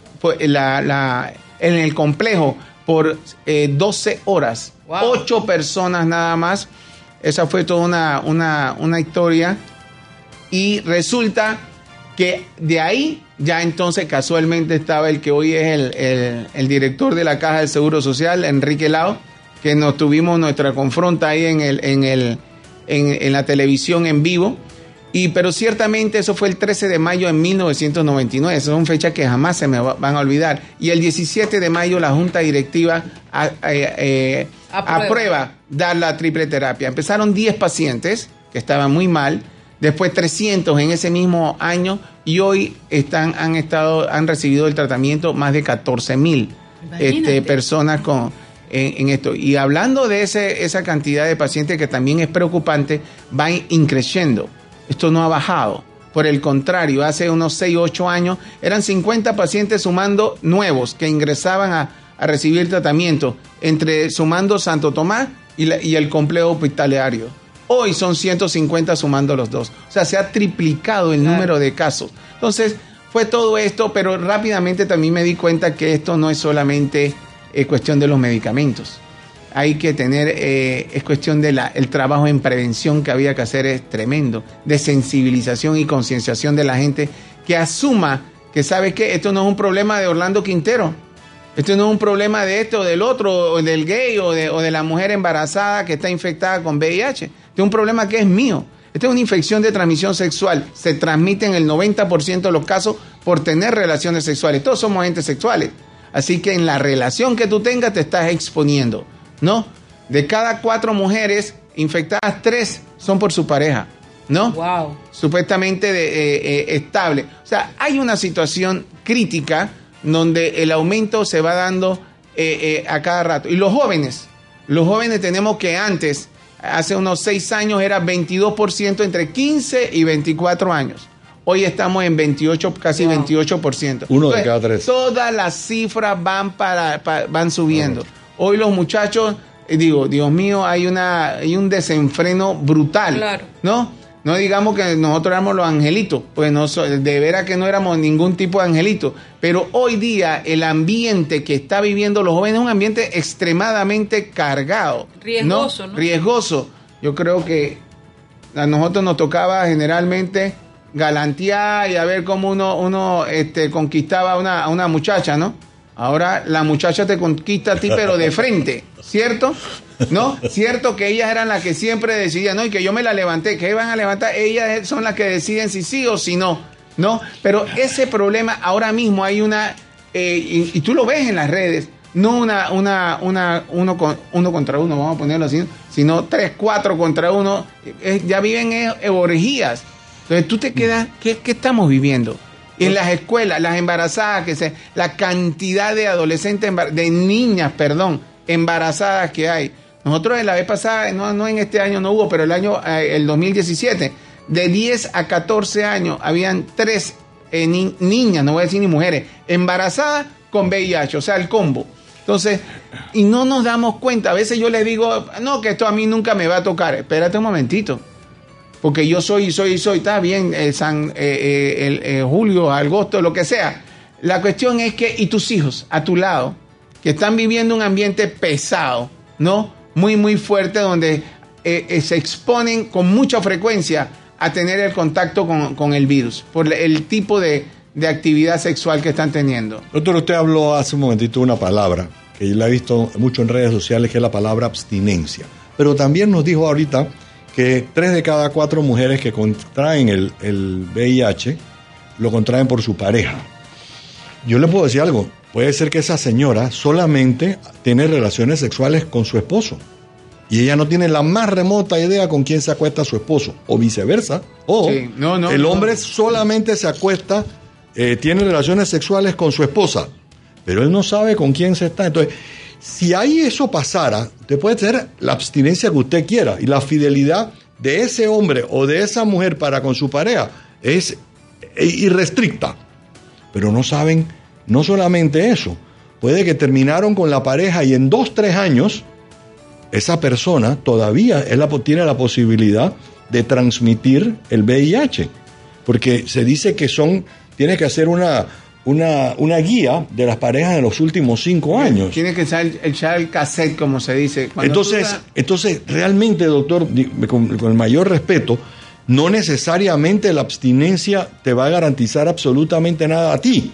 la, la en el complejo por 12 eh, horas, ocho personas nada más. Esa fue toda una, una, una historia y resulta que de ahí ya entonces casualmente estaba el que hoy es el, director de la Caja del Seguro Social, Enrique Lao, que nos tuvimos nuestra confronta ahí en, el, en, el, en, la televisión en vivo. Y, pero ciertamente eso fue el 13 de mayo de 1999, esa son fechas que jamás se me van a olvidar. Y el 17 de mayo la Junta Directiva eh, aprueba dar la triple terapia. Empezaron 10 pacientes que estaban muy mal, después 300 en ese mismo año y hoy están, han, estado, han recibido el tratamiento más de 14 mil este, personas con, en, esto. Y hablando de ese, esa cantidad de pacientes que también es preocupante, va increciendo. Esto no ha bajado. Por el contrario, hace unos 6, 8 años eran 50 pacientes sumando nuevos que ingresaban a, a recibir tratamiento, entre sumando Santo Tomás y, y el complejo hospitalario. Hoy son 150 sumando los dos. O sea, se ha triplicado el número de casos. Entonces, fue todo esto, pero rápidamente también me di cuenta que esto no es solamente eh, cuestión de los medicamentos. Hay que tener, eh, es cuestión del el trabajo en prevención que había que hacer, es tremendo, de sensibilización y concienciación de la gente que asuma que sabe que esto no es un problema de Orlando Quintero. Esto no es un problema de esto o del otro, o del gay o de, o de la mujer embarazada que está infectada con VIH. Este es un problema que es mío. Esta es una infección de transmisión sexual. Se transmite en el 90% de los casos por tener relaciones sexuales. Todos somos entes sexuales. Así que en la relación que tú tengas te estás exponiendo, ¿no? De cada cuatro mujeres infectadas, tres son por su pareja, ¿no? Wow. Supuestamente de, eh, eh, estable. O sea, hay una situación crítica donde el aumento se va dando eh, a cada rato. Y los jóvenes, los jóvenes tenemos que antes, hace unos seis años, era 22% entre 15 y 24 años. Hoy estamos en 28, casi 28%. Uno de cada tres. Todas las cifras van para, pa- van subiendo. Hoy los muchachos, eh, digo, Dios mío, hay una hay un desenfreno brutal, Claro. ¿no? No digamos que nosotros éramos los angelitos, pues no so- de veras que no éramos ningún tipo de angelito, pero hoy día el ambiente que está viviendo los jóvenes es un ambiente extremadamente cargado, Riesgoso, ¿no? Riesgoso. Yo creo que a nosotros nos tocaba generalmente galantear y a ver cómo uno, uno este, conquistaba a una, a una muchacha, ¿no? Ahora la muchacha te conquista a ti, pero de frente, ¿cierto? ¿No? Cierto que ellas eran las que siempre decidían, ¿no? Y que yo me la levanté, que iban a levantar, ellas son las que deciden si sí o si no, ¿no? Pero ese problema, ahora mismo hay una, eh, y, tú lo ves en las redes, no una, una, una, uno, con, uno contra uno, vamos a ponerlo así, sino tres, cuatro contra uno, eh, ya viven eh, orgías. Entonces tú te quedas, ¿qué, qué estamos viviendo? En las escuelas, las embarazadas, que se, la cantidad de adolescentes, de niñas, perdón, embarazadas que hay. Nosotros en la vez pasada, no, no en este año no hubo, pero el año, eh, el 2017, de 10 a 14 años, habían tres eh, ni- niñas, no voy a decir ni mujeres, embarazadas con VIH, o sea, el combo. Entonces, y no nos damos cuenta. A veces yo les digo, no, que esto a mí nunca me va a tocar. Espérate un momentito. Porque yo soy, soy, soy, está bien, eh, San, el, eh, julio, agosto, lo que sea. La cuestión es que, y tus hijos a tu lado, que están viviendo un ambiente pesado, ¿no? Muy, muy fuerte, donde eh, eh, se exponen con mucha frecuencia a tener el contacto con, con el virus, por el tipo de, de actividad sexual que están teniendo. Doctor, usted habló hace un momentito una palabra que yo la he visto mucho en redes sociales, que es la palabra abstinencia. Pero también nos dijo ahorita que tres de cada cuatro mujeres que contraen el, el VIH lo contraen por su pareja. Yo le puedo decir algo, puede ser que esa señora solamente tiene relaciones sexuales con su esposo y ella no tiene la más remota idea con quién se acuesta su esposo, o viceversa, o Sí, no, no, el no. hombre solamente se acuesta, eh, tiene relaciones sexuales con su esposa, pero él no sabe con quién se está. Entonces, si ahí eso pasara, usted puede tener la abstinencia que usted quiera y la fidelidad de ese hombre o de esa mujer para con su pareja es irrestricta. Pero no saben, no solamente eso, puede que terminaron con la pareja y en dos, tres años, esa persona todavía es la, tiene la posibilidad de transmitir el VIH. Porque se dice que son, tiene que hacer una, una, una guía de las parejas en los últimos cinco años. Tiene que echar el, echar el cassette, como se dice. Cuando Entonces, entonces, realmente, doctor, con el mayor respeto, no necesariamente la abstinencia te va a garantizar absolutamente nada a ti.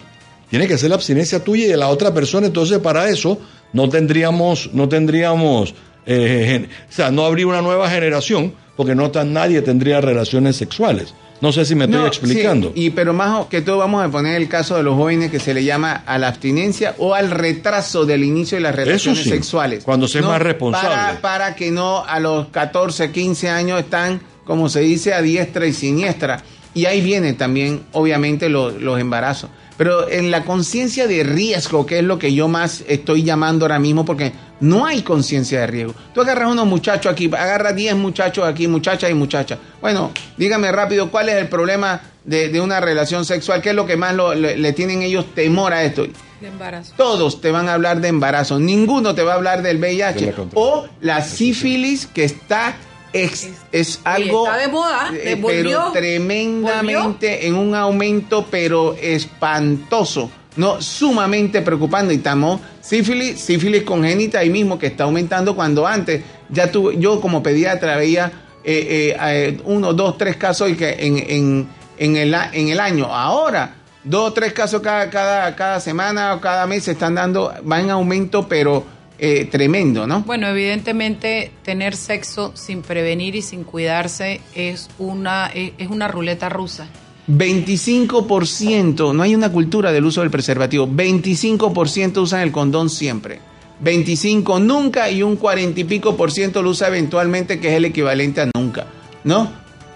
Tiene que ser la abstinencia tuya y de la otra persona. Entonces, para eso no tendríamos, no tendríamos, eh, o sea, no habría una nueva generación porque no tan nadie tendría relaciones sexuales. No sé si me estoy No, explicando. sí, y pero más que todo vamos a poner el caso de los jóvenes que se le llama a la abstinencia o al retraso del inicio de las relaciones sí, sexuales. cuando se es más responsable. Para, para que no a los 14, 15 años están, como se dice, a diestra y siniestra. Y ahí vienen también, obviamente, los, los embarazos. Pero en la conciencia de riesgo, que es lo que yo más estoy llamando ahora mismo, porque no hay conciencia de riesgo. Tú agarras unos muchachos aquí, agarras 10 muchachos aquí, muchachas y muchachas. Bueno, dígame rápido, ¿cuál es el problema de, de una relación sexual? ¿Qué es lo que más lo- le, le tienen ellos temor a esto? De embarazo. Todos te van a hablar de embarazo, ninguno te va a hablar del De VIH. la O la sífilis que está ex- es algo está de moda, eh, pero tremendamente en un aumento pero espantoso, no sumamente preocupante. Y estamos sífilis, sífilis congénita ahí mismo que está aumentando cuando antes ya tuve yo como pediatra veía eh, eh, eh, uno, dos, tres casos y que en, en, en el, en el año. Ahora dos o tres casos cada, cada, cada semana o cada mes se están dando, va en aumento, pero eh, tremendo, ¿no? Bueno, evidentemente tener sexo sin prevenir y sin cuidarse es una, es es una ruleta rusa. 25%, no hay una cultura del uso del preservativo, 25% usan el condón siempre. 25 nunca y un 40 y pico por ciento lo usa eventualmente, que es el equivalente a nunca, ¿no?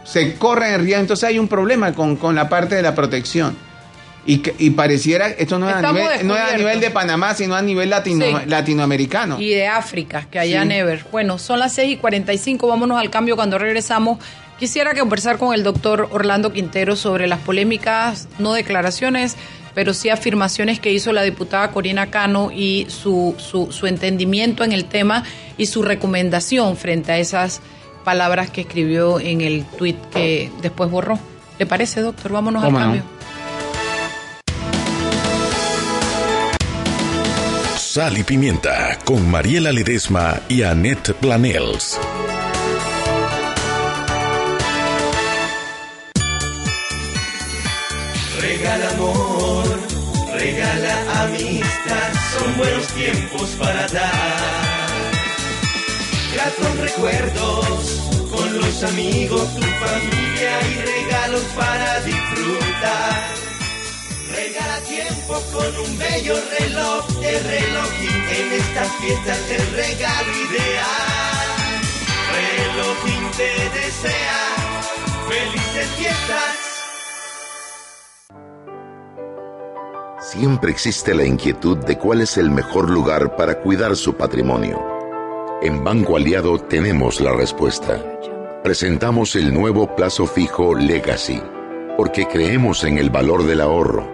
Se corre el riesgo, entonces hay un problema con, con la parte de la protección. Y, que- y pareciera, esto no es, a nivel, no es a nivel de Panamá, sino a nivel latino, Sí. latinoamericano. Y de África, que allá Sí. never. Bueno, son las 6 y 45, vámonos al cambio cuando regresamos. Quisiera conversar con el doctor Orlando Quintero sobre las polémicas, no declaraciones, pero sí afirmaciones que hizo la diputada Corina Cano y su, su, su entendimiento en el tema y su recomendación frente a esas palabras que escribió en el tuit que después borró. ¿Le parece, doctor? Vámonos al cambio. Sal y Pimienta con Mariela Ledesma y Annette Planels. Regala amor, regala amistad, son buenos tiempos para dar. Gratos recuerdos con los amigos, tu familia con un bello reloj de relojín en estas fiestas el regalo. Relojín te desea felices fiestas. Siempre existe la inquietud de cuál es el mejor lugar para cuidar su patrimonio. En Banco Aliado tenemos la respuesta. Presentamos el nuevo plazo fijo Legacy, porque creemos en el valor del ahorro,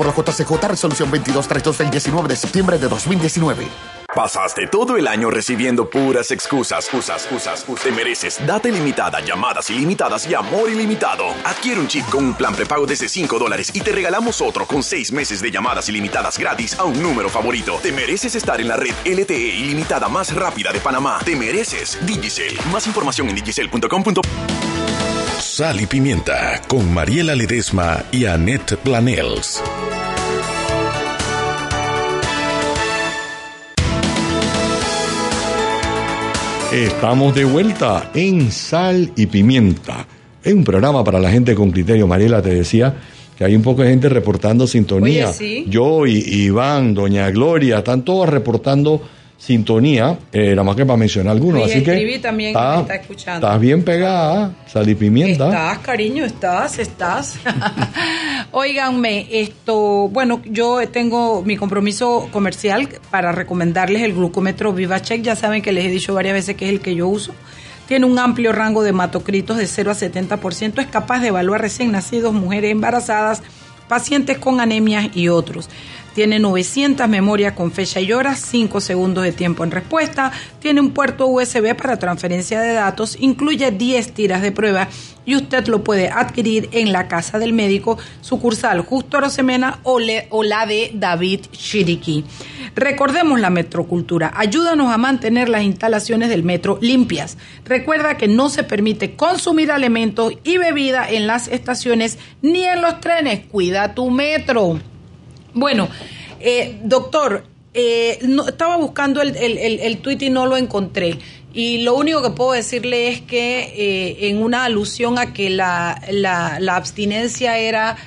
la JCJ Resolución 2232 del 19 de septiembre de 2019. Pasaste todo el año recibiendo puras excusas, usas, usas, usas. Te mereces data ilimitada, llamadas ilimitadas y amor ilimitado. Adquiere un chip con un plan prepago desde 5 dólares y te regalamos otro con 6 meses de llamadas ilimitadas gratis a un número favorito. Te mereces estar en la red LTE ilimitada más rápida de Panamá. Te mereces Digicel. Más información en digicel.com.pa. Sal y Pimienta con Mariela Ledesma y Annette Planels. Estamos de vuelta en Sal y Pimienta. Es un programa para la gente con criterio. Mariela te decía que hay un poco de gente reportando sintonía. Oye, sí. Yo y Iván, Doña Gloria, están todos reportando sintonía, eh, nada más que para mencionar algunos. Y Así que también que está escuchando. Estás bien pegada, Sal y Pimienta. Estás, cariño, estás, estás. Óiganme, esto, bueno, yo tengo mi compromiso comercial para recomendarles el glucómetro VivaCheck. Ya saben que les he dicho varias veces que es el que yo uso. Tiene un amplio rango de hematocritos de 0 a 70%. Es capaz de evaluar recién nacidos, mujeres embarazadas, pacientes con anemias y otros. Tiene 900 memorias con fecha y hora, 5 segundos de tiempo en respuesta. Tiene un puerto USB para transferencia de datos. Incluye 10 tiras de prueba y usted lo puede adquirir en la casa del médico, sucursal Justo Arosemena o, le- o la de David Chiriquí. Recordemos la metrocultura. Ayúdanos a mantener las instalaciones del metro limpias. Recuerda que no se permite consumir alimentos y bebida en las estaciones ni en los trenes. Cuida tu metro. Bueno, eh, doctor, eh, no- estaba buscando el, el, el, el tuit y no lo encontré. Y lo único que puedo decirle es que eh, en una alusión a que la, la, la abstinencia era,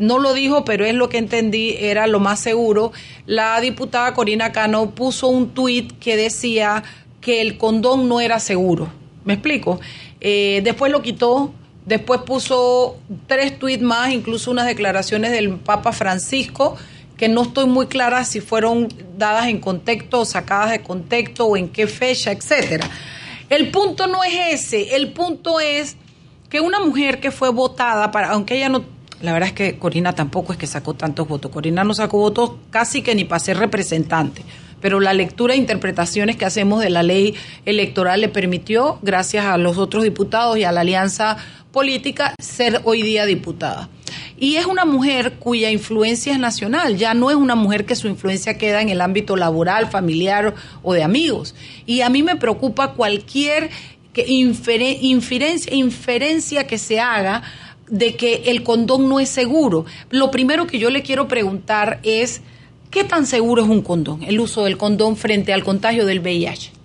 no lo dijo, pero es lo que entendí, era lo más seguro, la diputada Corina Cano puso un tuit que decía que el condón no era seguro. ¿Me explico? Eh, después lo quitó, Después puso tres tuits más, incluso unas declaraciones del Papa Francisco, que no estoy muy clara si fueron dadas en contexto o sacadas de contexto o en qué fecha, etcétera. El punto no es ese, el punto es que una mujer que fue votada para, aunque ella no, la verdad es que Corina tampoco es que sacó tantos votos, Corina no sacó votos casi que ni para ser representante, pero la lectura e interpretaciones que hacemos de la ley electoral le permitió, gracias a los otros diputados y a la alianza política, ser hoy día diputada. Y es una mujer cuya influencia es nacional, ya no es una mujer que su influencia queda en el ámbito laboral, familiar o de amigos. Y a mí me preocupa cualquier que inferencia, inferencia que se haga de que el condón no es seguro. Lo primero que yo le quiero preguntar es, ¿qué tan seguro es un condón, el uso del condón frente al contagio del VIH?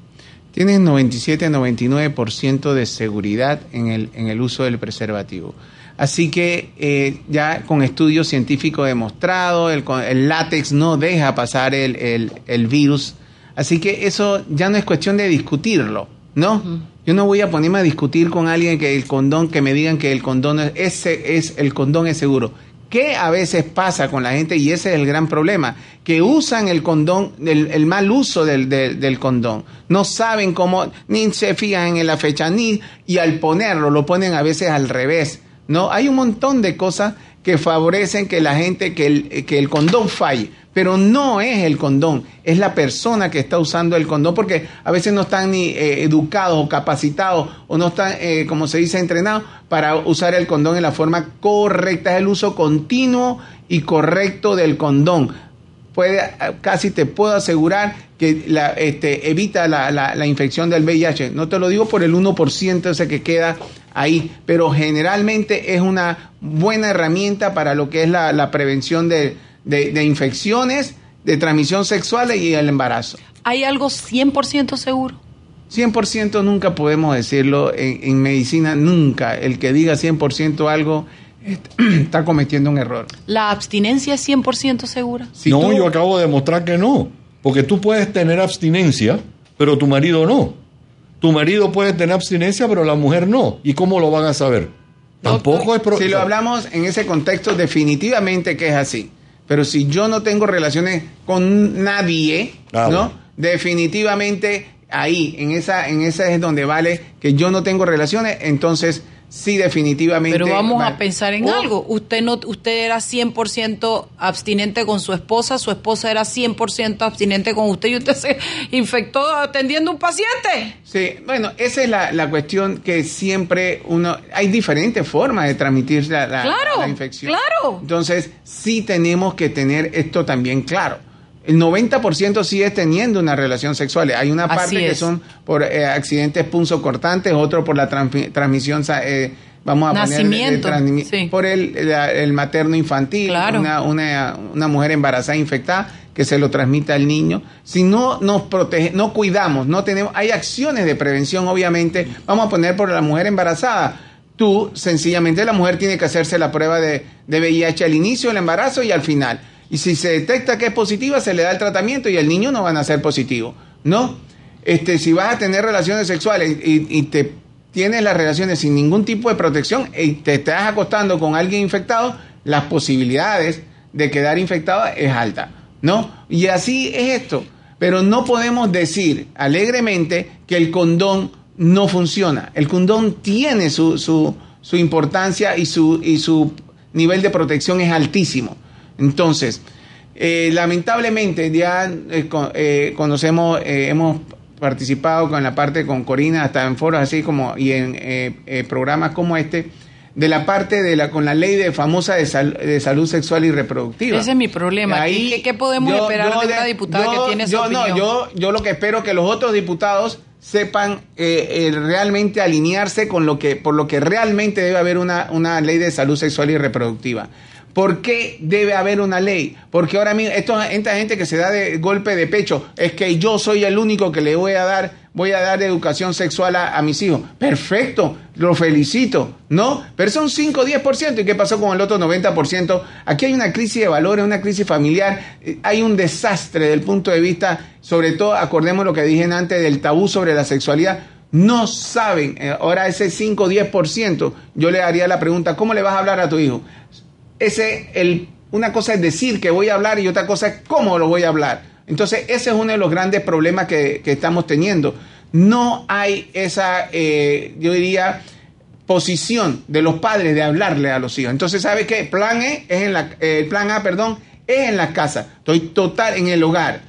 Tienen 97-99% de seguridad en el, en el uso del preservativo. Así que eh, ya con estudios científicos demostrados, el, el, látex no deja pasar el, el, virus. Así que eso ya no es cuestión de discutirlo, ¿no? Yo no voy a ponerme a discutir con alguien que el condón, que me digan que el condón es, ese es el condón es seguro. ¿Qué a veces pasa con la gente? Y ese es el gran problema, que usan el condón, el, mal uso del, del, del, condón. No saben cómo, ni se fijan en la fecha, ni, y al ponerlo, lo ponen a veces al revés. No, hay un montón de cosas que favorecen que la gente, que el, que el condón falle. Pero no es el condón, es la persona que está usando el condón, porque a veces no están ni eh, educados o capacitados o no están, eh, como se dice, entrenados para usar el condón en la forma correcta. Es el uso continuo y correcto del condón. Puede, casi te puedo asegurar que la, este, evita la, la, la infección del VIH. No te lo digo por el 1% ese que queda ahí, pero generalmente es una buena herramienta para lo que es la, prevención de, infecciones, de transmisión sexual y el embarazo. ¿Hay algo 100% seguro? 100% nunca podemos decirlo en, medicina, nunca. El que diga 100% algo está cometiendo un error. ¿La abstinencia es 100% segura? no, yo acabo de demostrar que no, porque tú puedes tener abstinencia, pero tu marido no. Tu marido puede tener abstinencia, pero la mujer no. ¿Y cómo lo van a saber? Tampoco es... si lo hablamos en ese contexto, definitivamente que es así. Pero si yo no tengo relaciones con nadie, ah, ¿no? Definitivamente ahí, en esa, en esa es donde vale que yo no tengo relaciones, entonces Sí, definitivamente. Pero vamos a pensar en oh. algo. Usted no usted era 100% abstinente con su esposa, su esposa era 100% abstinente con usted y usted se infectó atendiendo un paciente. Sí, bueno, esa es la, cuestión que siempre uno... Hay diferentes formas de transmitir la, la infección. Claro. Entonces, sí tenemos que tener esto también claro. El 90% sigue teniendo una relación sexual. Hay una parte que son por eh, accidentes punzocortantes, otro por la transmisión, eh, vamos a Nacimiento, poner, por el, materno infantil, una, una, mujer embarazada infectada que se lo transmite al niño. Si no nos protege, no cuidamos, no tenemos, hay acciones de prevención, obviamente. Vamos a poner por la mujer embarazada. Tú, sencillamente, la mujer tiene que hacerse la prueba de, de VIH al inicio del embarazo y al final. Y si se detecta que es positiva, se le da el tratamiento y el niño no va a ser positivo. ¿No? Este, si vas a tener relaciones sexuales y, te tienes las relaciones sin ningún tipo de protección y te estás acostando con alguien infectado, las posibilidades de quedar infectado es alta. ¿No? Y así es esto. Pero no podemos decir alegremente que el condón no funciona. El condón tiene su, su, su importancia y su, y su nivel de protección es altísimo. Entonces, eh, lamentablemente ya eh, eh, conocemos, hemos participado con la parte con Corina, hasta en foros así como y en programas como este, de la parte de la con la ley de famosa de, salud sexual y reproductiva. Ese es mi problema. Ahí, ¿Qué, podemos esperar de una diputada que tiene yo, No, yo, yo lo que espero que los otros diputados sepan realmente alinearse con lo que por lo que realmente debe haber una, una ley de salud sexual y reproductiva. ¿Por qué debe haber una ley? Porque ahora mismo, esta gente que se da de golpe de pecho, es que yo soy el único que le voy a dar, voy a dar educación sexual a, mis hijos. Perfecto, lo felicito, ¿no? Pero son 5 o 10%. ¿Y qué pasó con el otro 90%? Aquí hay una crisis de valores, una crisis familiar, eh, hay un desastre desde el punto de vista, sobre todo, acordemos lo que dije antes del tabú sobre la sexualidad no saben, eh, ahora ese 5 o 10%, yo le haría la pregunta, ¿cómo le vas a hablar a tu hijo? Ese el una cosa es decir que voy a hablar y otra cosa es cómo lo voy a hablar. Entonces, ese es uno de los grandes problemas que, que estamos teniendo. No hay esa, eh, yo diría, posición de los padres de hablarle a los hijos. Entonces, ¿sabe qué? Plan E es en la, el plan A, perdón, es en la casa. Estoy total en el hogar.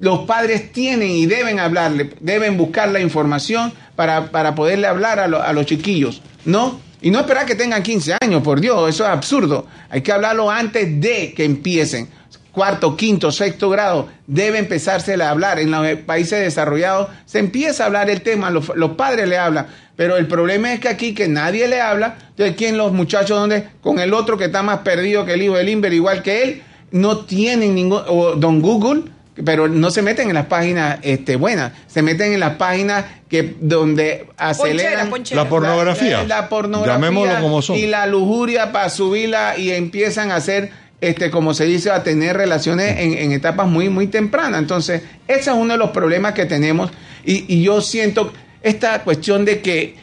Los padres tienen y deben hablarle, deben buscar la información para, para poderle hablar a, a los chiquillos, ¿no? Y no esperar que tengan 15 años, por Dios, eso es absurdo. Hay que hablarlo antes de que empiecen. Cuarto, quinto, sexto grado, debe empezarse a hablar. En los países desarrollados se empieza a hablar el tema, los, padres le hablan. Pero el problema es que aquí que nadie le habla, entonces quién los muchachos donde con el otro que está más perdido que el hijo del Inver, igual que él, no tienen ningún, o don Google, pero no se meten en las páginas este, buenas, se meten en las páginas que donde aceleran la pornografía. La, la pornografía Llamémoslo como son. y la lujuria para subirla y empiezan a hacer este, como se dice, a tener relaciones en, en, etapas muy, muy tempranas. Entonces, ese es uno de los problemas que tenemos. Y, y, yo siento esta cuestión de que,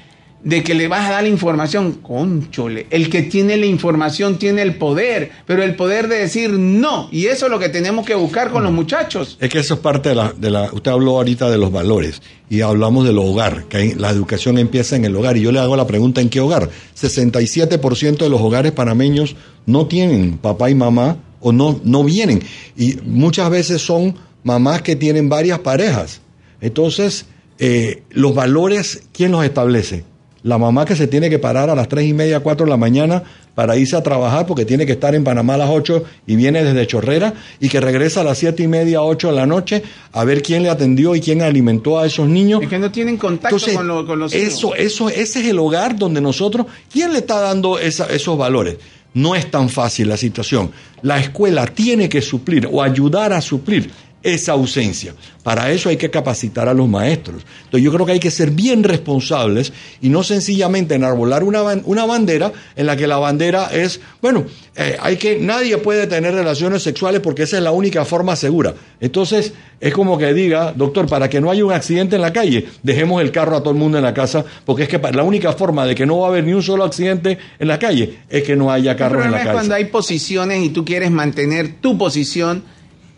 de que le vas a dar la información, conchole, el que tiene la información tiene el poder, pero el poder de decir no. Y eso es lo que tenemos que buscar con los muchachos. Es que eso es parte de la, de la usted habló ahorita de los valores y hablamos del hogar, que la educación empieza en el hogar. Y yo le hago la pregunta, ¿en qué hogar? 67% de los hogares panameños no tienen papá y mamá o no, no vienen. Y muchas veces son mamás que tienen varias parejas. Entonces, eh, los valores, ¿quién los establece? La mamá que se tiene que parar a las tres y media, cuatro de la mañana para irse a trabajar porque tiene que estar en Panamá a las 8 y viene desde Chorrera y que regresa a las siete y media, 8 de la noche a ver quién le atendió y quién alimentó a esos niños. Es que no tienen contacto Entonces, con, lo- con los eso, hijos. eso, ese es el hogar donde nosotros, ¿quién le está dando esa- esos valores? No es tan fácil la situación. La escuela tiene que suplir o ayudar a suplir esa ausencia. Para eso hay que capacitar a los maestros. Entonces yo creo que hay que ser bien responsables y no sencillamente enarbolar una, una bandera en la que la bandera es, bueno, eh, hay que, nadie puede tener relaciones sexuales porque esa es la única forma segura. Entonces es como que diga, doctor, para que no haya un accidente en la calle, dejemos el carro a todo el mundo en la casa, porque es que la única forma de que no va a haber ni un solo accidente en la calle es que no haya carros en la calle. cuando hay posiciones y tú quieres mantener tu posición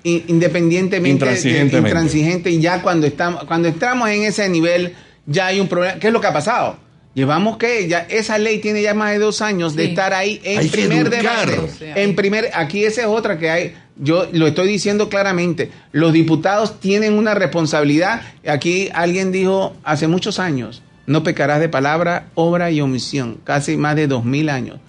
independientemente intransigente y ya cuando estamos cuando entramos en ese nivel ya hay un problema. ¿Qué es lo que ha pasado? Llevamos que ya esa ley tiene ya más de dos años de Sí. estar ahí en Hay primer debate. En primer, aquí esa es otra que hay. Yo lo estoy diciendo claramente. Los diputados tienen una responsabilidad. Aquí alguien dijo hace muchos años, no pecarás de palabra, obra y omisión. Casi más de dos mil años.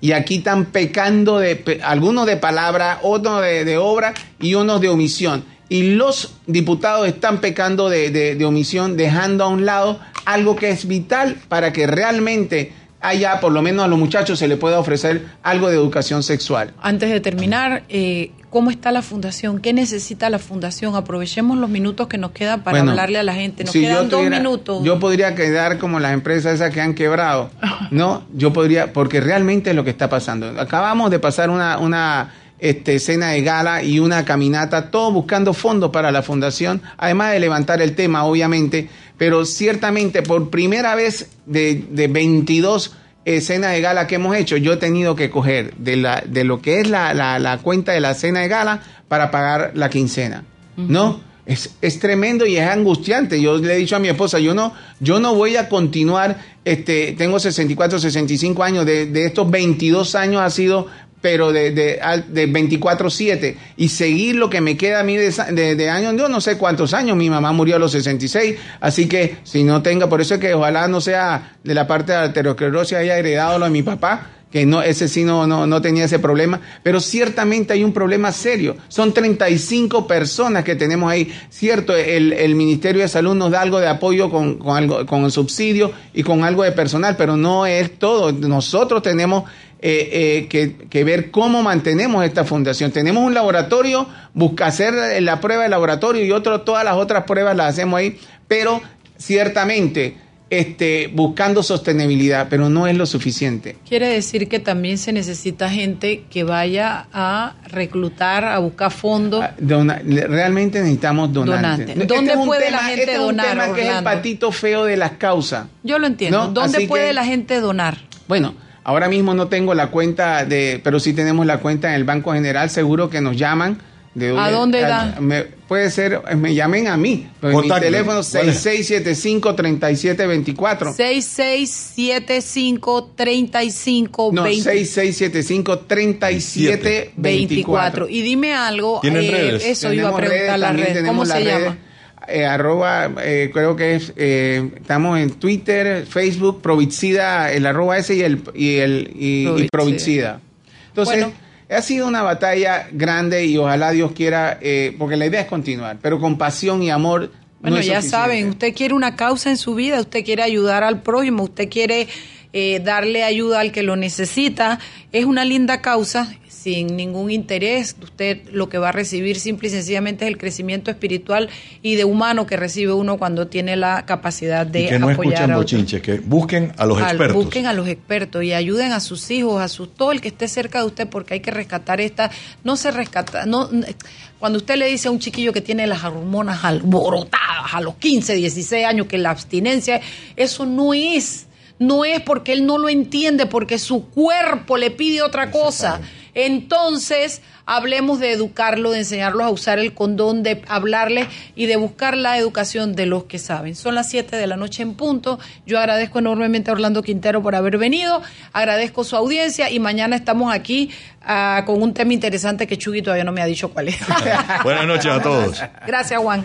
Y aquí están pecando de algunos de palabra, otros de, obra y unos de omisión. Y los diputados están pecando de omisión, dejando a un lado algo que es vital para que realmente haya, por lo menos a los muchachos, se les pueda ofrecer algo de educación sexual. Antes de terminar, eh, ¿cómo está la fundación? ¿Qué necesita la fundación? Aprovechemos los minutos que nos quedan para Bueno, hablarle a la gente. Nos si quedan dos minutos. Yo podría quedar como las empresas esas que han quebrado. No, yo podría, porque realmente es lo que está pasando. Acabamos de pasar una, una este, cena de gala y una caminata, todo buscando fondos para la fundación, además de levantar el tema, obviamente, pero ciertamente por primera vez de, de 22 eh, cenas de gala que hemos hecho, yo he tenido que coger de, la, de lo que es la, la- la cuenta de la cena de gala para pagar la quincena. ¿No? Es, es tremendo y es angustiante. Yo le he dicho a mi esposa, yo no, yo no voy a continuar, este, tengo 64, 65 años, de, de estos 22 años ha sido, pero de, de, de 24-7, y seguir lo que me queda a mí de, de, de años, yo no sé cuántos años, mi mamá murió a los 66, así que si no tenga, por eso es que ojalá no sea de la parte de la aterosclerosis, haya heredado lo de mi papá, que no, ese sí no, no, no tenía ese problema, pero ciertamente hay un problema serio. Son 35 personas que tenemos ahí. Cierto, el, el Ministerio de Salud nos da algo de apoyo con, con, algo, con el subsidio y con algo de personal, pero no es todo. Nosotros tenemos eh, eh, que, que ver cómo mantenemos esta fundación. Tenemos un laboratorio, busca hacer la prueba de laboratorio y otro, todas las otras pruebas las hacemos ahí, pero ciertamente este, buscando sostenibilidad, pero no es lo suficiente. Quiere decir que también se necesita gente que vaya a reclutar, a buscar fondos. Dona- realmente necesitamos donantes. ¿Dónde Este es un puede tema- la gente este es un donar, tema que es el patito feo de las causas. Yo lo entiendo. ¿No? ¿Dónde Así puede que- la gente donar? Bueno, Ahora mismo no tengo la cuenta de, pero sí tenemos la cuenta en el Banco General, seguro que nos llaman. De, ¿A dónde da? Me, puede ser, me llamen a mí. Mi Contacto. teléfono ¿Cuál es? 6675-3724. 6675-3524. No, 6675-3724. Y dime algo. ¿Tienen eh, redes? Eso iba a Tenemos preguntar redes, la red. tenemos ¿Cómo se redes, llama? Eh, arroba, eh, creo que es, eh, estamos en Twitter, Facebook, Provicida, el arroba ese y el y el y, y Provicida. Provicida. Entonces, Bueno. ha sido una batalla grande y ojalá Dios quiera, eh, porque la idea es continuar, pero con pasión y amor. Bueno, no es ya suficiente. saben, usted quiere una causa en su vida, usted quiere ayudar al prójimo, usted quiere eh, darle ayuda al que lo necesita. Es una linda causa, sin ningún interés. Usted lo que va a recibir simple y sencillamente es el crecimiento espiritual y de humano que recibe uno cuando tiene la capacidad de Y que no apoyar escuchen a bochinches, que busquen a los Al- expertos. Busquen a los expertos y ayuden a sus hijos, a su, todo el que esté cerca de usted, porque hay que rescatar esta. No se rescata. No, cuando usted le dice a un chiquillo que tiene las hormonas alborotadas a los 15, 16 años que la abstinencia, eso no es. No es porque él no lo entiende, porque su cuerpo le pide otra cosa. Entonces, hablemos de educarlo, de enseñarlos a usar el condón, de hablarles y de buscar la educación de los que saben. Son las 7 de la noche en punto. Yo agradezco enormemente a Orlando Quintero por haber venido, agradezco su audiencia y mañana estamos aquí ah, con un tema interesante que Chugui todavía no me ha dicho cuál es. Buenas noches a todos. Gracias, Juan.